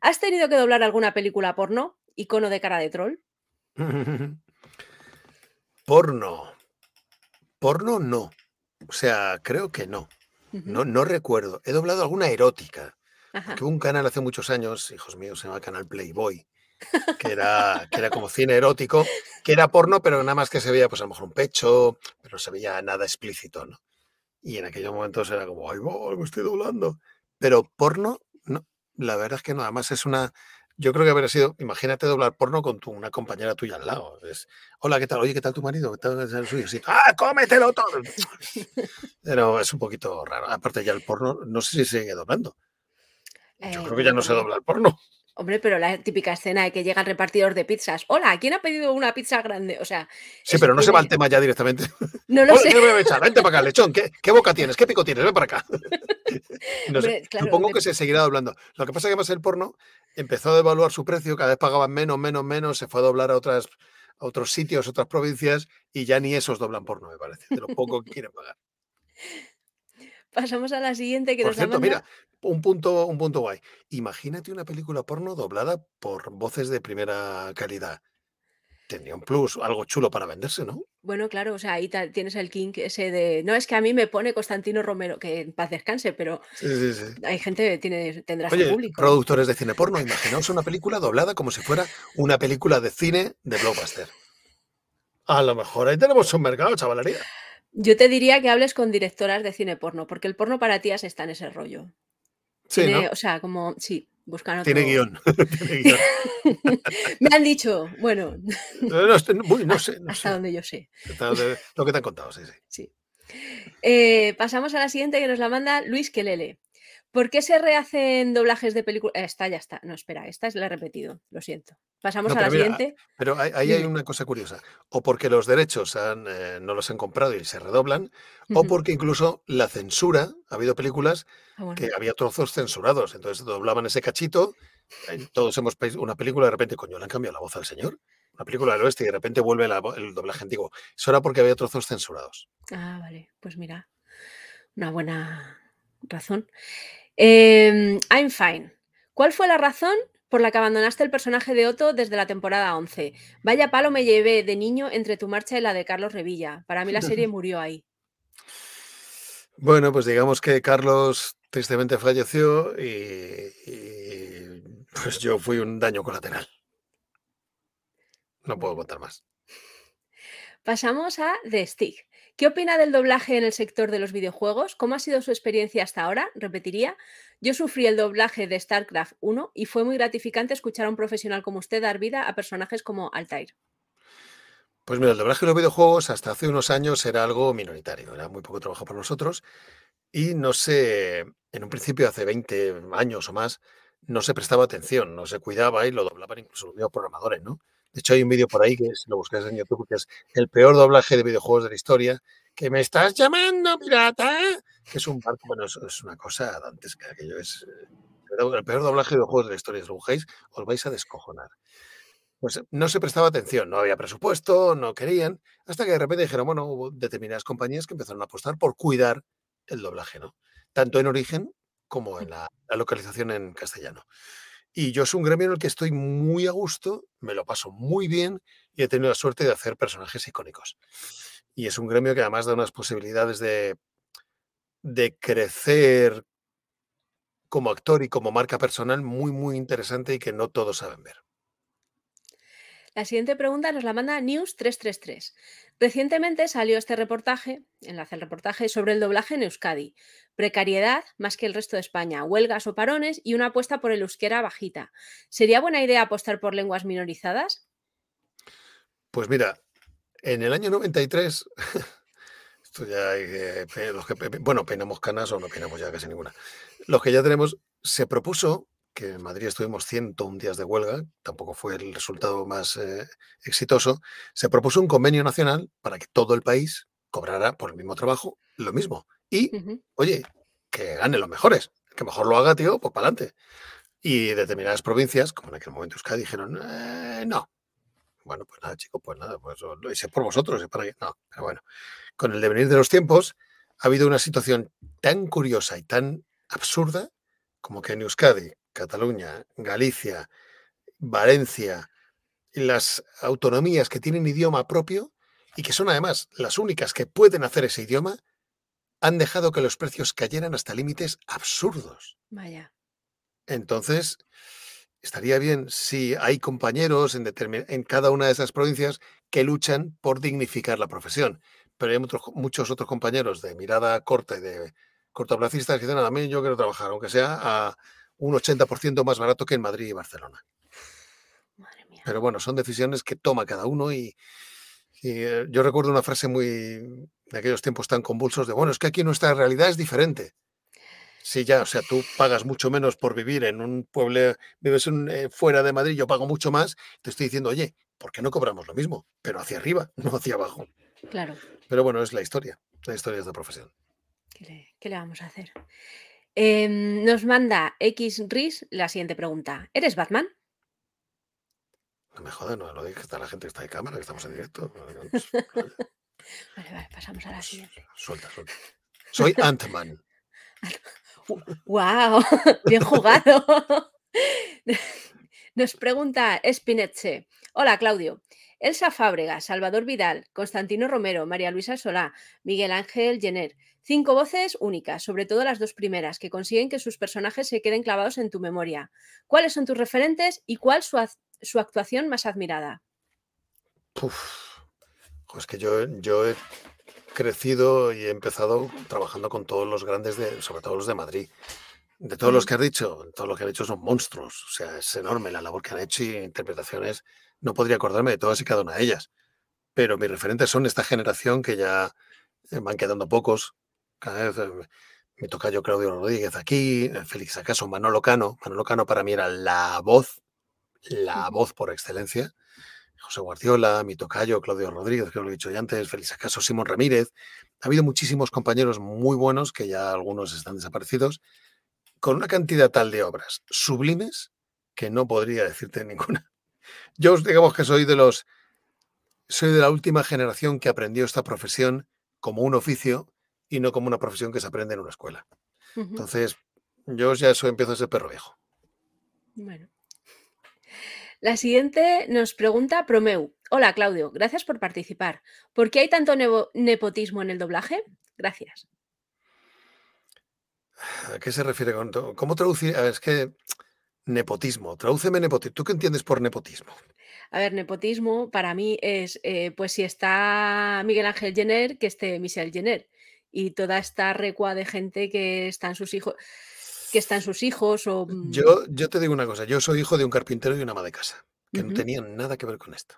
¿Has tenido que doblar alguna película porno? Icono de cara de troll. Porno. Porno no. O sea, creo que no. No, no recuerdo. He doblado alguna erótica. Que un canal hace muchos años, hijos míos, se llama Canal Playboy, que era, que era como cine erótico, que era porno, pero nada más que se veía, pues a lo mejor un pecho, pero no se veía nada explícito, ¿no? Y en aquellos momentos era como, ay, va, me estoy doblando. Pero porno, no, la verdad es que no, además es una, yo creo que habría sido, imagínate doblar porno con tu, una compañera tuya al lado. Es, Hola, ¿qué tal? Oye, ¿qué tal tu marido? ¿Qué tal el suyo? Sí, ¡Ah, cómetelo todo! Pero es un poquito raro. Aparte ya el porno, no sé si sigue doblando. Yo Eh, creo que ya no se hombre, dobla el porno. Hombre, pero la típica escena de que llega el repartidor de pizzas. Hola, ¿quién ha pedido una pizza grande? O sea, Sí, pero no se va tiene- tema ya directamente. No lo Hola, sé. ¿qué me voy a echar? Vente para acá, lechón. ¿Qué, qué boca tienes? ¿Qué pico tienes? Ven para acá. No sé, Hombre, claro, supongo que se seguirá doblando. Lo que pasa es que más el porno empezó a devaluar su precio, cada vez pagaban menos, menos, menos, se fue a doblar a otras a otros sitios, otras provincias, y ya ni esos doblan porno, me parece, de lo poco que quieren pagar. Pasamos a la siguiente que Por nos la cierto, manda. mira, un punto, un punto guay. Imagínate una película porno doblada por voces de primera calidad. tenía un plus, algo chulo para venderse, ¿no? Bueno, claro, o sea, ahí tienes el kink ese de. No, es que a mí me pone Constantino Romero, que en paz descanse, pero Sí, sí, sí. hay gente que tiene, tendrá su Oye, público. productores de cine porno, imaginaos una película doblada como si fuera una película de cine de blockbuster. A lo mejor ahí tenemos un mercado, chavalería. Yo te diría que hables con directoras de cine porno, porque el porno para tías está en ese rollo. Sí, Tiene, ¿no? O sea, como, sí, buscan otro. Tiene guion. Tiene guion. Me han dicho, bueno, No, no sé, hasta sé. donde yo sé. Lo que te han contado, sí, sí. Sí. Eh, pasamos a la siguiente que nos la manda Luis Quelele. ¿Por qué se rehacen doblajes de películas? Esta ya está. No, espera, esta es la he repetido. Lo siento. Pasamos No, a la mira, siguiente. Pero ahí, ahí hay una cosa curiosa. O porque los derechos han, eh, no los han comprado y se redoblan, o porque incluso la censura, ha habido películas Ah, bueno. que había trozos censurados, entonces doblaban ese cachito, eh, todos hemos pe- una película de repente, coño, le han cambiado la voz al señor, una película del oeste y de repente vuelve la el doblaje antiguo. Eso era porque había trozos censurados. Ah, vale. Pues mira, una buena razón. Em, I'm fine. ¿Cuál fue la razón por la que abandonaste el personaje de Otto desde la temporada 11? Vaya palo me llevé de niño entre tu marcha y la de Carlos Revilla. Para mí la serie murió ahí. Bueno, pues digamos que Carlos tristemente falleció y, y, pues yo fui un daño colateral. No puedo contar más. Pasamos a The Stick. ¿Qué opina del doblaje en el sector de los videojuegos? ¿Cómo ha sido su experiencia hasta ahora? Repetiría. Yo sufrí el doblaje de StarCraft 1 y fue muy gratificante escuchar a un profesional como usted dar vida a personajes como Altair. Pues mira, el doblaje de los videojuegos hasta hace unos años era algo minoritario, era muy poco trabajo para nosotros y no se, en un principio hace 20 años o más, no se prestaba atención, no se cuidaba y lo doblaban incluso los mismos programadores, ¿no? De hecho, hay un vídeo por ahí que si lo buscáis en YouTube, que es el peor doblaje de videojuegos de la historia, que me estás llamando, pirata, que es un barco, bueno, es, una cosa dantesca, aquello es eh, el peor doblaje de videojuegos de la historia, si lo buscáis, os vais a descojonar. Pues no se prestaba atención, no había presupuesto, no querían, hasta que de repente dijeron, bueno, hubo determinadas compañías que empezaron a apostar por cuidar el doblaje, ¿no? Tanto en origen como en la localización en castellano. Y yo es un gremio en el que estoy muy a gusto, me lo paso muy bien y he tenido la suerte de hacer personajes icónicos. Y es un gremio que además da unas posibilidades de, de crecer como actor y como marca personal muy, muy interesante y que no todos saben ver. La siguiente pregunta nos la manda News333. Recientemente salió este reportaje, enlace al reportaje, sobre el doblaje en Euskadi. Precariedad más que el resto de España, huelgas o parones y una apuesta por el euskera bajita. ¿Sería buena idea apostar por lenguas minorizadas? Pues mira, en el año 93, esto ya hay que, bueno, peinamos canas o no peinamos ya casi ninguna. Los que ya tenemos, se propuso que en Madrid estuvimos 101 días de huelga, tampoco fue el resultado más eh, exitoso, se propuso un convenio nacional para que todo el país cobrara por el mismo trabajo lo mismo. Y, oye, que ganen los mejores, que mejor lo haga, tío, pues para adelante. Y determinadas provincias, como en aquel momento Euskadi, dijeron, "Eh, no. Bueno, pues nada, chicos, pues nada, pues lo hice por vosotros, es para que... No, pero bueno, con el devenir de los tiempos ha habido una situación tan curiosa y tan absurda como que en Euskadi, Cataluña, Galicia, Valencia, las autonomías que tienen idioma propio y que son además las únicas que pueden hacer ese idioma, han dejado que los precios cayeran hasta límites absurdos. Vaya. Entonces, estaría bien si hay compañeros en, cada una de esas provincias que luchan por dignificar la profesión. Pero hay muchos otros compañeros de mirada corta y de cortoplacistas que dicen, a mí yo quiero trabajar, aunque sea a un 80% más barato que en Madrid y Barcelona. Madre mía. Pero bueno, son decisiones que toma cada uno y, y, eh, yo recuerdo una frase muy de aquellos tiempos tan convulsos de, bueno, es que aquí nuestra realidad es diferente. Sí, ya, o sea, tú pagas mucho menos por vivir en un pueblo, vives eh, fuera de Madrid, yo pago mucho más, te estoy diciendo, oye, ¿por qué no cobramos lo mismo? Pero hacia arriba, no hacia abajo. Claro. Pero bueno, es la historia, la historia es de profesión. ¿Qué le, qué le vamos a hacer? Em, nos manda XRIS la siguiente pregunta. ¿Eres Batman? No me jodas, no lo digas, está la gente que está de cámara, que estamos en directo. Vale, vale, pasamos a la siguiente. Suelta, suelta. Soy Ant-Man. ¡Wow! Bien jugado. Nos pregunta Spinetze. Hola, Claudio. Elsa Fábrega, Salvador Vidal, Constantino Romero, María Luisa Solá, Miguel Ángel Jenner. Cinco voces únicas, sobre todo las dos primeras, que consiguen que sus personajes se queden clavados en tu memoria. ¿Cuáles son tus referentes y cuál su, su actuación más admirada? Pues que yo, yo he crecido y he empezado trabajando con todos los grandes, de, sobre todo los de Madrid. De todos los que has dicho, todos los que han hecho son monstruos. O sea, es enorme la labor que han hecho y interpretaciones. No podría acordarme de todas y cada una de ellas. Pero mis referentes son esta generación que ya eh, van quedando pocos. Cada vez eh, me toca yo Claudio Rodríguez aquí, eh, Félix Acaso, Manolo Cano. Manolo Cano para mí era la voz, la voz por excelencia. José Guardiola, mi tocayo, Claudio Rodríguez, que lo he dicho ya antes, Félix Acaso, Simón Ramírez. Ha habido muchísimos compañeros muy buenos que ya algunos están desaparecidos con una cantidad tal de obras sublimes que no podría decirte ninguna. Yo os digamos que soy de los soy de la última generación que aprendió esta profesión como un oficio y no como una profesión que se aprende en una escuela. Entonces, yo ya soy, empiezo a ser perro viejo. Bueno. La siguiente nos pregunta Promeu. Hola Claudio, gracias por participar. ¿Por qué hay tanto nepotismo en el doblaje? Gracias. ¿A qué se refiere con ¿Cómo traducir? es que nepotismo. Tradúceme nepotismo. ¿Tú qué entiendes por nepotismo? A ver, nepotismo para mí es, eh, pues si está Miguel Ángel Jenner, que esté Michelle Jenner. Y toda esta recua de gente que están sus hijos, que están sus hijos o... Mm yo, yo te digo una cosa, yo soy hijo de un carpintero y una ama de casa, que no tenían nada que ver con esto.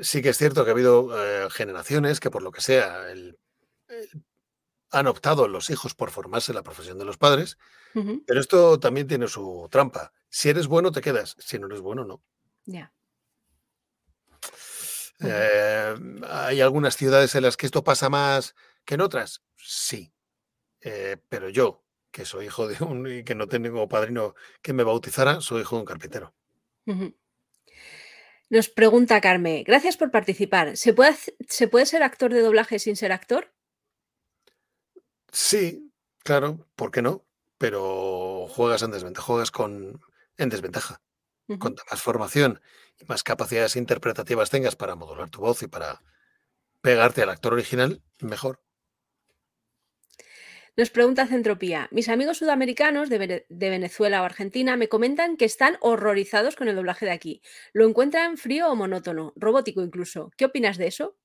Sí que es cierto que ha habido eh, generaciones que por lo que sea el han optado los hijos por formarse en la profesión de los padres, pero esto también tiene su trampa. Si eres bueno, te quedas. Si no eres bueno, no. Ya. Eh, ¿Hay algunas ciudades en las que esto pasa más que en otras? Sí. Eh, pero yo, que soy hijo de un y que no tengo padrino que me bautizara, soy hijo de un carpintero. Nos pregunta Carmen, gracias por participar. ¿Se puede, ¿Se puede ser actor de doblaje sin ser actor? Sí, claro, ¿por qué no? Pero juegas en desventaja, juegas con, en desventaja. Cuanta más formación y más capacidades interpretativas tengas para modular tu voz y para pegarte al actor original, mejor. Nos pregunta Centropía. Mis amigos sudamericanos de, de, Venezuela o Argentina me comentan que están horrorizados con el doblaje de aquí. Lo encuentran frío o monótono, robótico incluso. ¿Qué opinas de eso?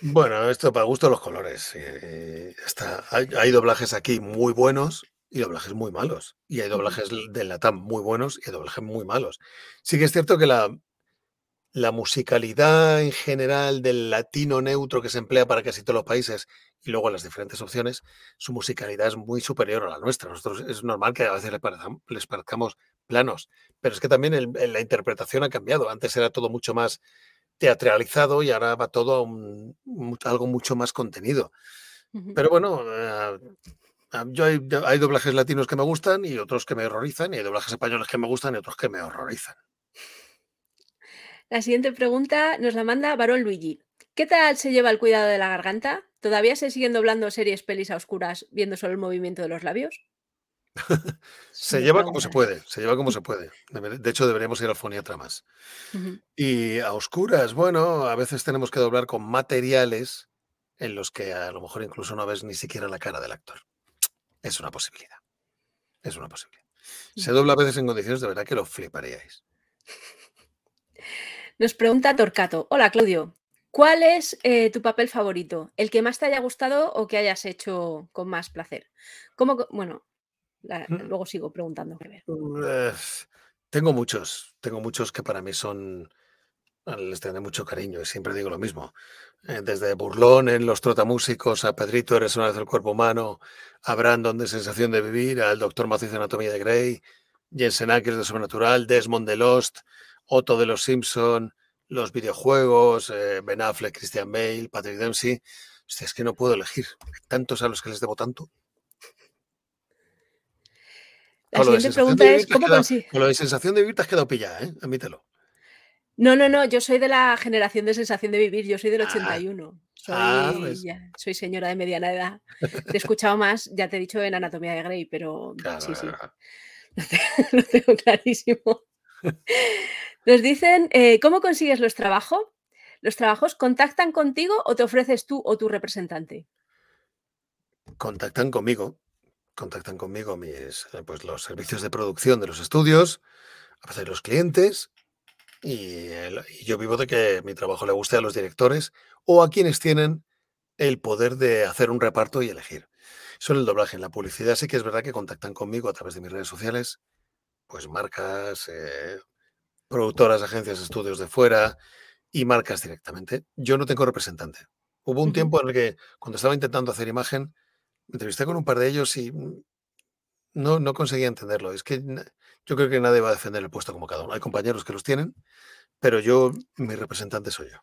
Bueno, esto para gusto los colores. Eh, está, hay, doblajes aquí muy buenos y doblajes muy malos. Y hay doblajes de Latam muy buenos y doblajes muy malos. Sí que es cierto que la, la musicalidad en general del latino neutro que se emplea para casi todos los países y luego las diferentes opciones, su musicalidad es muy superior a la nuestra. Nosotros es normal que a veces les, parezcamos planos, pero es que también la interpretación ha cambiado. Antes era todo mucho más teatralizado y ahora va todo a algo mucho más contenido. Pero bueno, eh, yo hay, doblajes latinos que me gustan y otros que me horrorizan, y hay doblajes españoles que me gustan y otros que me horrorizan. La siguiente pregunta nos la manda Barón Luigi. ¿Qué tal se lleva el cuidado de la garganta? ¿Todavía se siguen doblando series pelis a oscuras viendo solo el movimiento de los labios? se lleva como se puede, se lleva como se puede. De hecho, deberíamos ir al foniatra más. Y a oscuras, bueno, a veces tenemos que doblar con materiales en los que a lo mejor incluso no ves ni siquiera la cara del actor. Es una posibilidad. Es una posibilidad. Se dobla a veces en condiciones de verdad que lo fliparíais. Nos pregunta Torcato. Hola, Claudio. ¿Cuál es eh, tu papel favorito? ¿El que más te haya gustado o que hayas hecho con más placer? ¿Cómo, bueno, Mm. luego sigo preguntando. Mm, eh, tengo muchos, tengo muchos que para mí son, les tengo mucho cariño y siempre digo lo mismo. Eh, desde Burlón en Los Trotamúsicos, a Pedrito Eres una vez el cuerpo humano, a Brandon de Sensación de Vivir, al Doctor Macizo de Anatomía de Grey, Jensen Ackers de Sobrenatural, Desmond de Lost, Otto de Los Simpson, los videojuegos, eh, Ben Affleck, Christian Bale, Patrick Dempsey. es que no puedo elegir. tantos a los que les debo tanto. La siguiente pregunta es, ¿cómo consigues? Con lo de sensación de vivir te has quedado pillada, ¿eh? Admítelo. No, no, no, yo soy de la generación de sensación de vivir, yo soy del 81. Ah, soy, pues. soy señora de mediana edad. Te he escuchado más, ya te he dicho en Anatomía de Grey, pero sí, sí. Lo, tengo clarísimo. Nos dicen, eh, ¿cómo consigues los trabajos? ¿Los trabajos contactan contigo o te ofreces tú o tu representante? Contactan conmigo, contactan conmigo mis, eh, pues los servicios de producción de los estudios, a veces los clientes, y, el- y yo vivo de que mi trabajo le guste a los directores o a quienes tienen el poder de hacer un reparto y elegir. Eso en el doblaje, en la publicidad sí que es verdad que contactan conmigo a través de mis redes sociales, pues marcas, eh, productoras, agencias, estudios de fuera y marcas directamente. Yo no tengo representante. Hubo un tiempo en el que cuando estaba intentando hacer imagen, me entrevisté con un par de ellos y no, no conseguía entenderlo. Es que yo creo que nadie va a defender el puesto como cada uno. Hay compañeros que los tienen, pero yo, mi representante soy yo.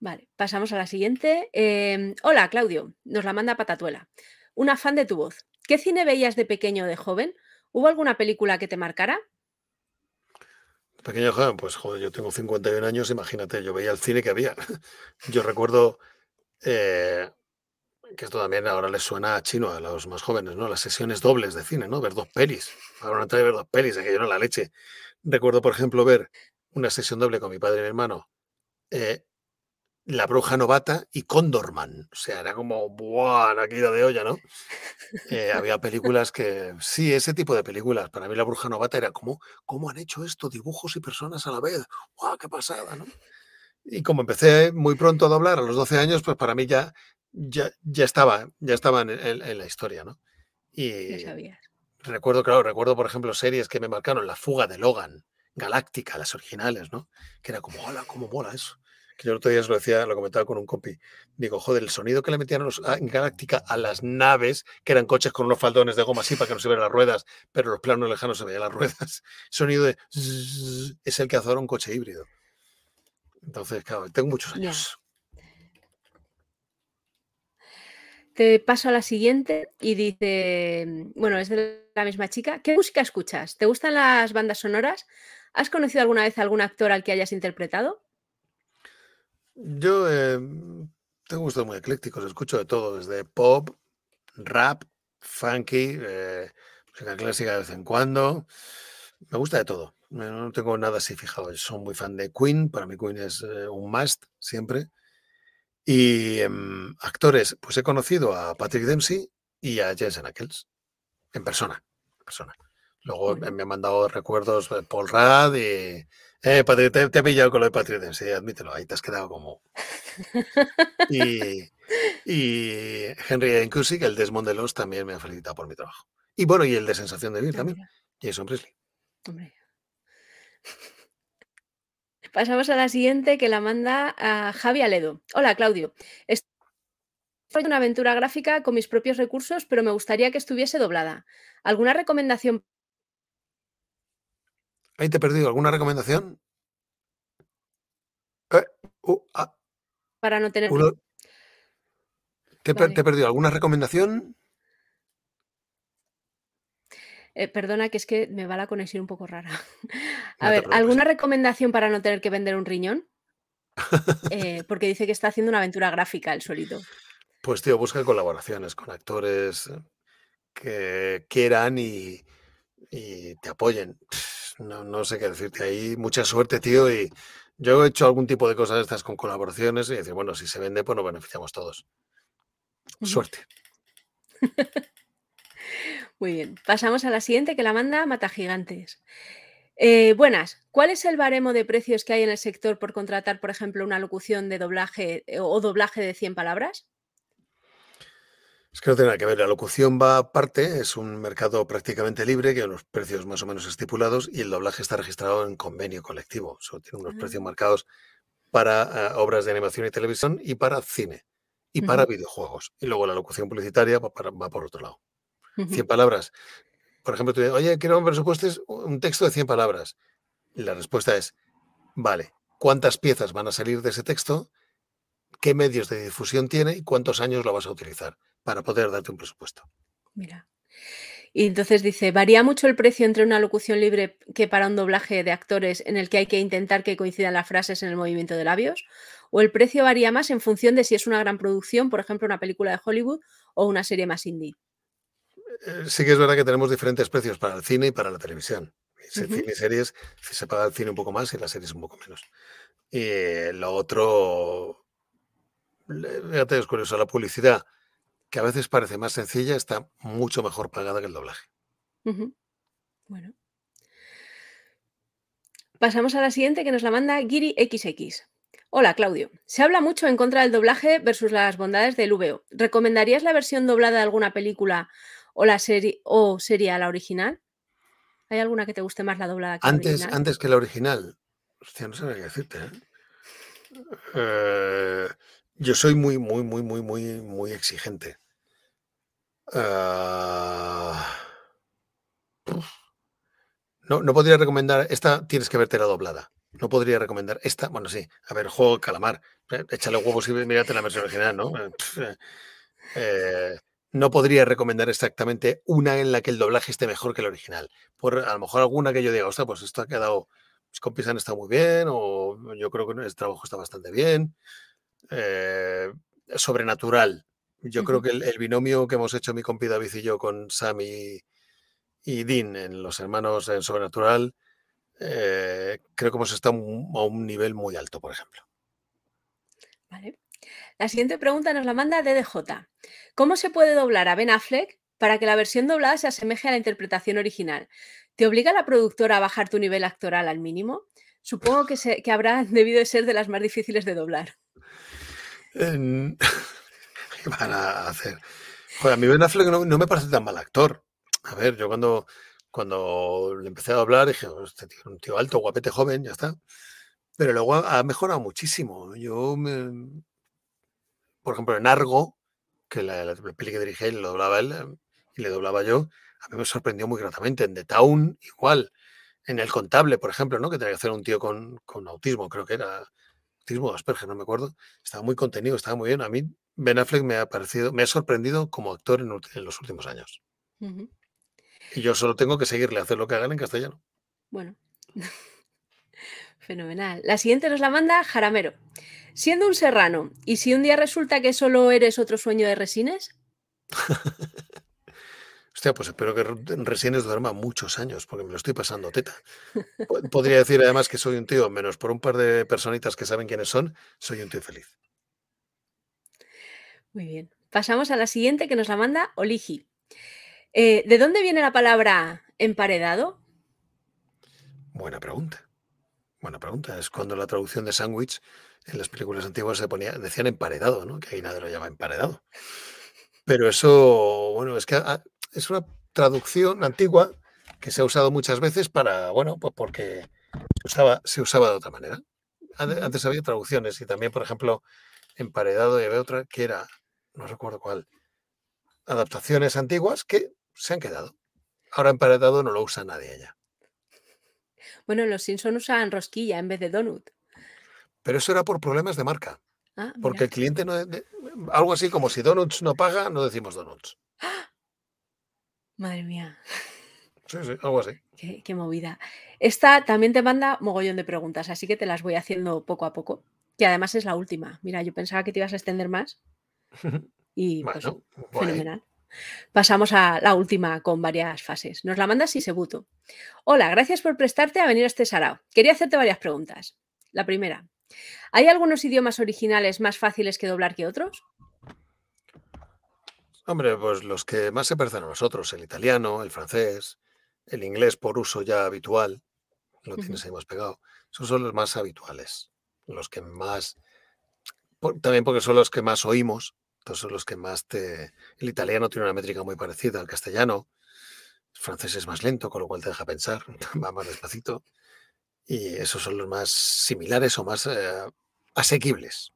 Vale, pasamos a la siguiente. Em, hola, Claudio, nos la manda Patatuela. Una fan de tu voz. ¿Qué cine veías de pequeño o de joven? ¿Hubo alguna película que te marcara? Pequeño joven, pues joder, yo tengo 51 años, imagínate, yo veía el cine que había. Yo recuerdo eh, que esto también ahora les suena a chino a los más jóvenes, ¿no? Las sesiones dobles de cine, ¿no? Ver dos pelis. Ahora no ver dos pelis, aquello era la leche. Recuerdo, por ejemplo, ver una sesión doble con mi padre y mi hermano, eh, La Bruja Novata y Condorman. O sea, era como, ¡buah! La caída de olla, ¿no? Eh, había películas que, sí, ese tipo de películas. Para mí La Bruja Novata era como, ¿cómo han hecho esto? Dibujos y personas a la vez. ¡Guau! ¡Qué pasada, ¿no? Y como empecé muy pronto a doblar, a los 12 años, pues para mí ya, ya, ya estaba, ya estaba en, en- en la historia, ¿no? Y sabías. recuerdo, claro, recuerdo, por ejemplo, series que me marcaron, La fuga de Logan, Galáctica, las originales, ¿no? Que era como, hola, cómo mola eso. Que yo el otro día se lo decía, lo comentaba con un compi. Digo, joder, el sonido que le metían los- en Galáctica a las naves, que eran coches con unos faldones de goma así para que no se vieran las ruedas, pero los planos lejanos se veían las ruedas. Sonido de es el que hace ahora un coche híbrido. Entonces, claro, tengo muchos años. Te paso a la siguiente y dice, bueno, es de la misma chica. ¿Qué música escuchas? ¿Te gustan las bandas sonoras? ¿Has conocido alguna vez a algún actor al que hayas interpretado? Yo eh, tengo gustos muy eclécticos, escucho de todo, desde pop, rap, funky, eh, música clásica de vez en cuando. Me gusta de todo. No tengo nada así fijado. Soy muy fan de Queen, para mí Queen es eh, un must siempre. Y em, actores, pues he conocido a Patrick Dempsey y a Jensen Ackles en persona. En persona. Luego me han mandado recuerdos eh, Paul Rudd y. Eh, te, te he pillado con lo de Patrick Dempsey, admítelo, ahí te has quedado como. Y, y Henry Cusick, el Desmond de los, también me ha felicitado por mi trabajo. Y bueno, y el de Sensación de Vivir también, Jason Presley. hombre. Pasamos a la siguiente que la manda a Javi Aledo. Hola, Claudio. Estoy una aventura gráfica con mis propios recursos, pero me gustaría que estuviese doblada. ¿Alguna recomendación ¿Ahí te he perdido alguna recomendación? Eh, uh, ah, para no tener... uno- ¿te, Vale. te he perdido alguna recomendación? Eh, perdona, que es que me va la conexión un poco rara. A No ver. ¿alguna recomendación para no tener que vender un riñón? Eh, porque dice que está haciendo una aventura gráfica el solito. Pues tío, busca colaboraciones con actores eh, que quieran y, y te apoyen. No, no sé qué decirte ahí. Mucha suerte, tío. Y yo he hecho algún tipo de cosas de estas con colaboraciones y decir, bueno, si se vende, pues nos beneficiamos todos. Suerte. Muy bien. Pasamos a la siguiente que la manda Mata Gigantes. Eh, buenas. ¿Cuál es el baremo de precios que hay en el sector por contratar, por ejemplo, una locución de doblaje eh, o doblaje de 100 palabras? Es que no tiene nada que ver. La locución va aparte, es un mercado prácticamente libre, que unos precios más o menos estipulados, y el doblaje está registrado en convenio colectivo. Tiene unos precios Ah. marcados para eh, obras de animación y televisión y para cine y para videojuegos. Y luego la locución publicitaria va, para- va por otro lado. ujú. 100 palabras. Por ejemplo, tú dices, oye, quiero un presupuesto, es un texto de 100 palabras. Y la respuesta es, vale, ¿cuántas piezas van a salir de ese texto? ¿Qué medios de difusión tiene y cuántos años lo vas a utilizar para poder darte un presupuesto? Mira. Y entonces dice, ¿varía mucho el precio entre una locución libre que para un doblaje de actores en el que hay que intentar que coincidan las frases en el movimiento de labios? ¿O el precio varía más en función de si es una gran producción, por ejemplo, una película de Hollywood o una serie más indie? eh, sí que es verdad que tenemos diferentes precios para el cine y para la televisión. Si cine y series se paga el cine un poco más y las series un poco menos. Y lo otro, fíjate, es curioso, la publicidad, que a veces parece más sencilla, está mucho mejor pagada que el doblaje. Bueno. Pasamos a la siguiente que nos la manda Giri XX. Hola Claudio, se habla mucho en contra del doblaje versus las bondades del VO. ¿Recomendarías la versión doblada de alguna película o la serie o sería la original? ¿Hay alguna que te guste más la doblada que antes, la original? Antes que la original. Hostia, no sabía qué decirte. ¿eh? Eh, yo soy muy, muy, muy, muy, muy, muy exigente. Ah, no, no podría recomendar. Esta tienes que verte la doblada. No podría recomendar esta. Bueno, sí. A ver, juego calamar. Eh, échale huevos y mírate la versión original, ¿no? no podría recomendar exactamente una en la que el doblaje esté mejor que el original. Por a lo mejor alguna que yo diga, ostras, pues esto ha quedado mis compis han muy bien o yo creo que el trabajo está bastante bien. Eh, sobrenatural. Yo creo que el, binomio que hemos hecho mi compi David y yo con Sam y, Dean en Los Hermanos en Sobrenatural, eh, creo que hemos estado a un nivel muy alto, por ejemplo. Vale. La siguiente pregunta nos la manda DDJ. ¿Cómo se puede doblar a Ben Affleck para que la versión doblada se asemeje a la interpretación original? ¿Te obliga la productora a bajar tu nivel actoral al mínimo? Supongo que, que habrá debido de ser de las más difíciles de doblar. ¿Qué van a hacer? a mí Ben Affleck no, me parece tan mal actor. A ver, yo cuando, cuando le empecé a doblar dije, este tío un tío alto, guapete, joven, ya está. Pero luego ha, mejorado muchísimo. Yo, por ejemplo, en Argo, que la, la peli que dirigí lo doblaba él y le doblaba yo, a mí me sorprendió muy gratamente. En The Town, igual. En El Contable, por ejemplo, ¿no? que tenía que hacer un tío con, autismo, creo que era autismo o Asperger, no me acuerdo. Estaba muy contenido, estaba muy bien. A mí Ben Affleck me ha parecido, me ha sorprendido como actor en, los últimos años. Y yo solo tengo que seguirle a hacer lo que hagan en castellano. Bueno. Fenomenal. La siguiente nos la manda Jaramero. Siendo un serrano, ¿y si un día resulta que solo eres otro sueño de resines? Hostia, pues espero que Resines duerma muchos años, porque me lo estoy pasando teta. Podría decir además que soy un tío, menos por un par de personitas que saben quiénes son, soy un tío feliz. Muy bien. Pasamos a la siguiente que nos la manda Oligi. Eh, ¿De dónde viene la palabra emparedado? Buena pregunta. Buena pregunta. Es cuando la traducción de sándwich en las películas antiguas se ponía, decían emparedado, ¿no? Que ahí nadie lo llama emparedado. Pero eso, bueno, es que es una traducción antigua que se ha usado muchas veces para, bueno, pues porque se usaba, se usaba de otra manera. Antes había traducciones y también, por ejemplo, emparedado y había otra que era, no recuerdo cuál, adaptaciones antiguas que se han quedado. Ahora emparedado no lo usa nadie ya. Bueno, los Simpson usaban rosquilla en vez de donut. Pero eso era por problemas de marca. Ah, porque el cliente no. algo así como si donuts no paga, no decimos donuts. Madre mía. Sí, sí, algo así. Qué, movida. Esta también te manda mogollón de preguntas, así que te las voy haciendo poco a poco. Que además es la última. Mira, yo pensaba que te ibas a extender más. Y pues, fenomenal. Pasamos a la última con varias fases. Nos la manda Sisebuto. Hola, gracias por prestarte a venir a este sarao. Quería hacerte varias preguntas. La primera, ¿hay algunos idiomas originales más fáciles que doblar que otros? Hombre, pues los que más se parecen a nosotros, el italiano, el francés, el inglés por uso ya habitual, lo tienes ahí más pegado. Esos son los más habituales, los que más, también porque son los que más oímos, entonces son los que más te... El italiano tiene una métrica muy parecida al castellano, el francés es más lento, con lo cual te deja pensar, va más despacito, y esos son los más similares o más eh, asequibles.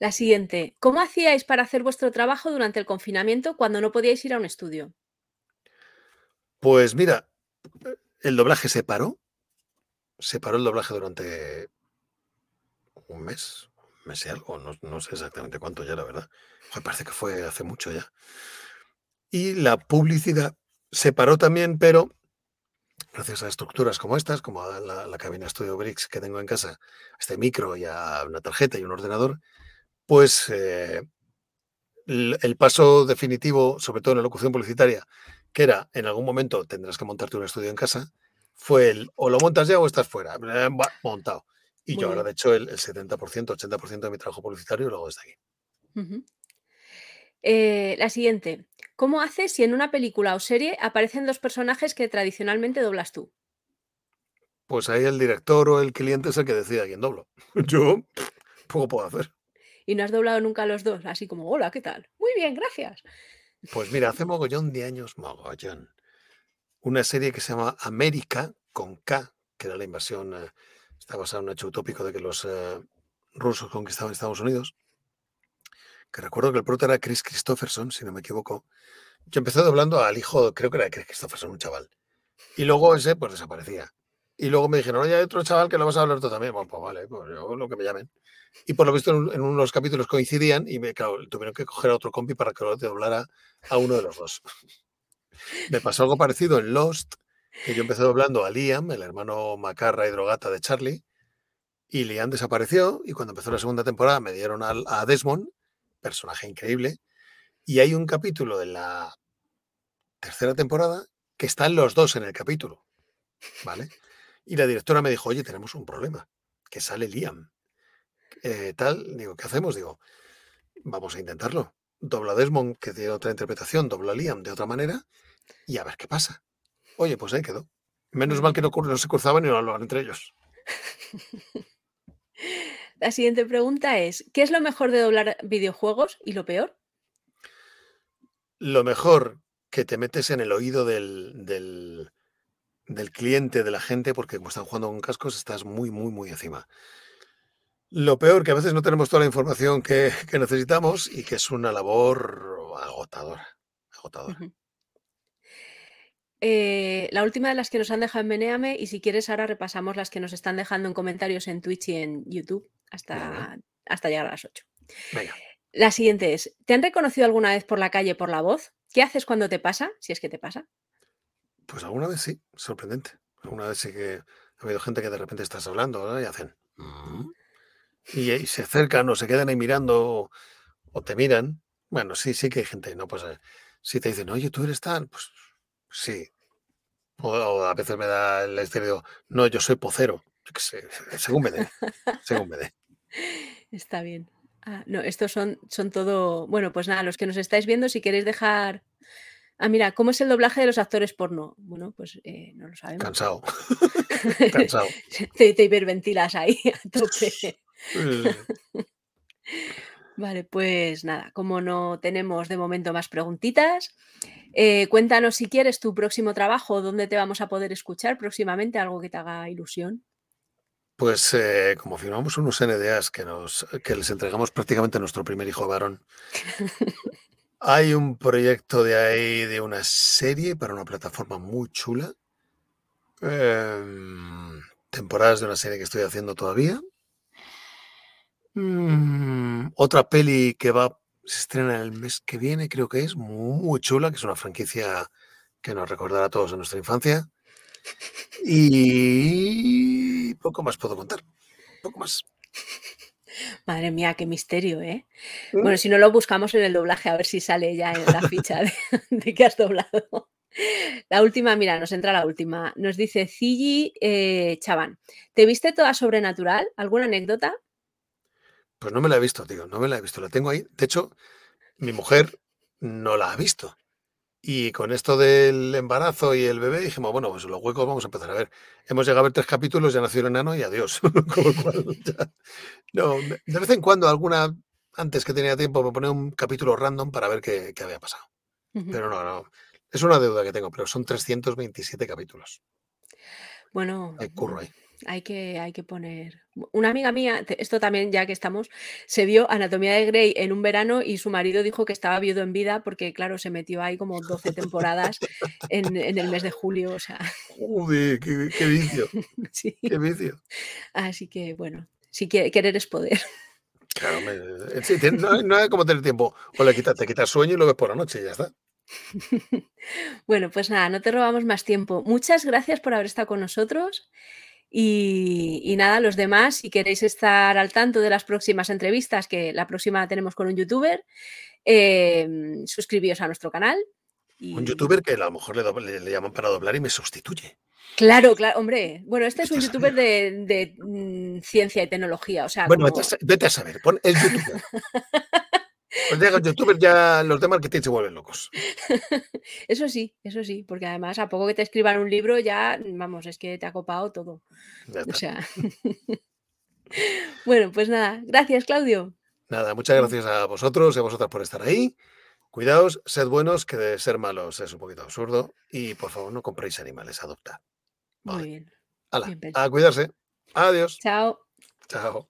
La siguiente, ¿cómo hacíais para hacer vuestro trabajo durante el confinamiento cuando no podíais ir a un estudio? Pues mira, el doblaje se paró. Se paró el doblaje durante un mes, un mes y algo, no, sé exactamente cuánto ya, la verdad. Me parece que fue hace mucho ya. Y la publicidad se paró también, pero gracias a estructuras como estas, como la, cabina Studio Bricks que tengo en casa, este micro y a una tarjeta y un ordenador, pues eh, el paso definitivo, sobre todo en la locución publicitaria, que era en algún momento tendrás que montarte un estudio en casa, fue el o lo montas ya o estás fuera. Montado. Y yo ahora, de hecho, el, 70%, 80% de mi trabajo publicitario lo hago desde aquí. Eh, la siguiente. ¿Cómo haces si en una película o serie aparecen dos personajes que tradicionalmente doblas tú? Pues ahí el director o el cliente es el que decide a quién doblo. Yo poco puedo hacer. ¿Y no has doblado nunca a los dos? Así como, hola, ¿qué tal? Muy bien, gracias. Pues mira, hace mogollón de años, mogollón, una serie que se llama América con K, que era la invasión, eh, está basada en un hecho utópico de que los eh, rusos conquistaban Estados Unidos, que recuerdo que el prota era Chris Christopherson, si no me equivoco. Yo empecé doblando al hijo, creo que era Chris Christopherson, un chaval. Y luego ese, pues desaparecía. Y luego me dijeron, oye, hay otro chaval que lo vas a hablar tú también. Pues vale, pues yo lo que me llamen. Y por lo visto en, unos capítulos coincidían y me, claro, tuvieron que coger a otro compi para que lo doblara a uno de los dos. me pasó algo parecido en Lost, que yo empecé doblando a Liam, el hermano macarra y drogata de Charlie, y Liam desapareció y cuando empezó la segunda temporada me dieron a, a Desmond, personaje increíble, y hay un capítulo de la tercera temporada que están los dos en el capítulo, ¿vale? Y la directora me dijo, oye, tenemos un problema, que sale Liam. Eh, tal, digo, ¿qué hacemos? Digo, vamos a intentarlo. Dobla Desmond, que tiene otra interpretación, dobla Liam de otra manera, y a ver qué pasa. Oye, pues ahí quedó. Menos mal que no, no se cruzaban y no hablaban entre ellos. La siguiente pregunta es, ¿qué es lo mejor de doblar videojuegos y lo peor? Lo mejor que te metes en el oído del, del, del cliente, de la gente, porque como están jugando con cascos, estás muy, muy, muy encima. Lo peor, que a veces no tenemos toda la información que, necesitamos y que es una labor agotadora. agotadora. Eh, la última de las que nos han dejado en Meneame, y si quieres, ahora repasamos las que nos están dejando en comentarios en Twitch y en YouTube hasta, hasta llegar a las 8. La siguiente es: ¿Te han reconocido alguna vez por la calle por la voz? ¿Qué haces cuando te pasa? Si es que te pasa. Pues alguna vez sí, sorprendente. Alguna vez sí que ha habido gente que de repente estás hablando y hacen. Mm" y, se acercan o se quedan ahí mirando o, te miran. Bueno, sí, sí que hay gente, ¿no? Pues eh, si te dicen, oye, tú eres tan, pues sí. O, a veces me da el estéreo, no, yo soy pocero. según me dé. según me dé. Está bien. Ah, no, estos son, son todo. Bueno, pues nada, los que nos estáis viendo, si queréis dejar. Ah, mira, ¿cómo es el doblaje de los actores porno? Bueno, pues eh, no lo sabemos. Cansado. Cansado. te, te, hiperventilas ahí a tope. Vale, pues nada, como no tenemos de momento más preguntitas, eh, cuéntanos si quieres tu próximo trabajo, dónde te vamos a poder escuchar próximamente, algo que te haga ilusión. Pues eh, como firmamos unos NDAs que, nos, que les entregamos prácticamente a nuestro primer hijo varón, hay un proyecto de ahí de una serie para una plataforma muy chula. Em, temporadas de una serie que estoy haciendo todavía. Mm, otra peli que va, se estrena el mes que viene, creo que es, muy chula, que es una franquicia que nos recordará a todos en nuestra infancia. Y poco más puedo contar. Poco más. Madre mía, qué misterio, ¿eh? ¿Mm? Bueno, si no lo buscamos en el doblaje, a ver si sale ya en la ficha de, que has doblado. La última, mira, nos entra la última. Nos dice Cigi eh, Chaván. ¿Te viste toda sobrenatural? ¿Alguna anécdota? Pues no me la he visto, tío, no me la he visto. La tengo ahí. De hecho, mi mujer no la ha visto. Y con esto del embarazo y el bebé dijimos, bueno, pues los huecos vamos a empezar a ver. Hemos llegado a ver tres capítulos, ya nació el enano y adiós. no, de vez en cuando alguna, antes que tenía tiempo, me ponía un capítulo random para ver qué, había pasado. Pero no, no. Es una deuda que tengo, pero son 327 capítulos. Bueno. Hay curro ahí. Hay que, hay que poner. Una amiga mía, esto también, ya que estamos, se vio Anatomía de Grey en un verano y su marido dijo que estaba viudo en vida porque, claro, se metió ahí como 12 temporadas en, el mes de julio. O sea. qué, vicio! ¡Qué vicio! Así que, bueno, si querer es poder. Claro, no, hay como tener tiempo. O le quitas, te quitas sueño y lo ves por la noche y ya está. bueno, pues nada, no te robamos más tiempo. Muchas gracias por haber estado con nosotros Y, nada, los demás, si queréis estar al tanto de las próximas entrevistas, que la próxima tenemos con un youtuber, em, suscribíos a nuestro canal. Un youtuber que a lo mejor le, llaman para doblar y me sustituye. Claro, claro, hombre. Bueno, este es un youtuber de, mm, ciencia y tecnología. O sea, bueno, vete, a, saber, pon el youtuber. Pues llega youtuber, ya los de marketing se vuelven locos. Eso sí, eso sí, porque además a poco que te escriban un libro ya, vamos, es que te ha copado todo. O sea. bueno, pues nada, gracias Claudio. Nada, muchas gracias a vosotros y a vosotras por estar ahí. Cuidaos, sed buenos, que de ser malos es un poquito absurdo. Y por favor, no compréis animales, adoptad. Muy bien. a cuidarse. Adiós. Chao. Chao.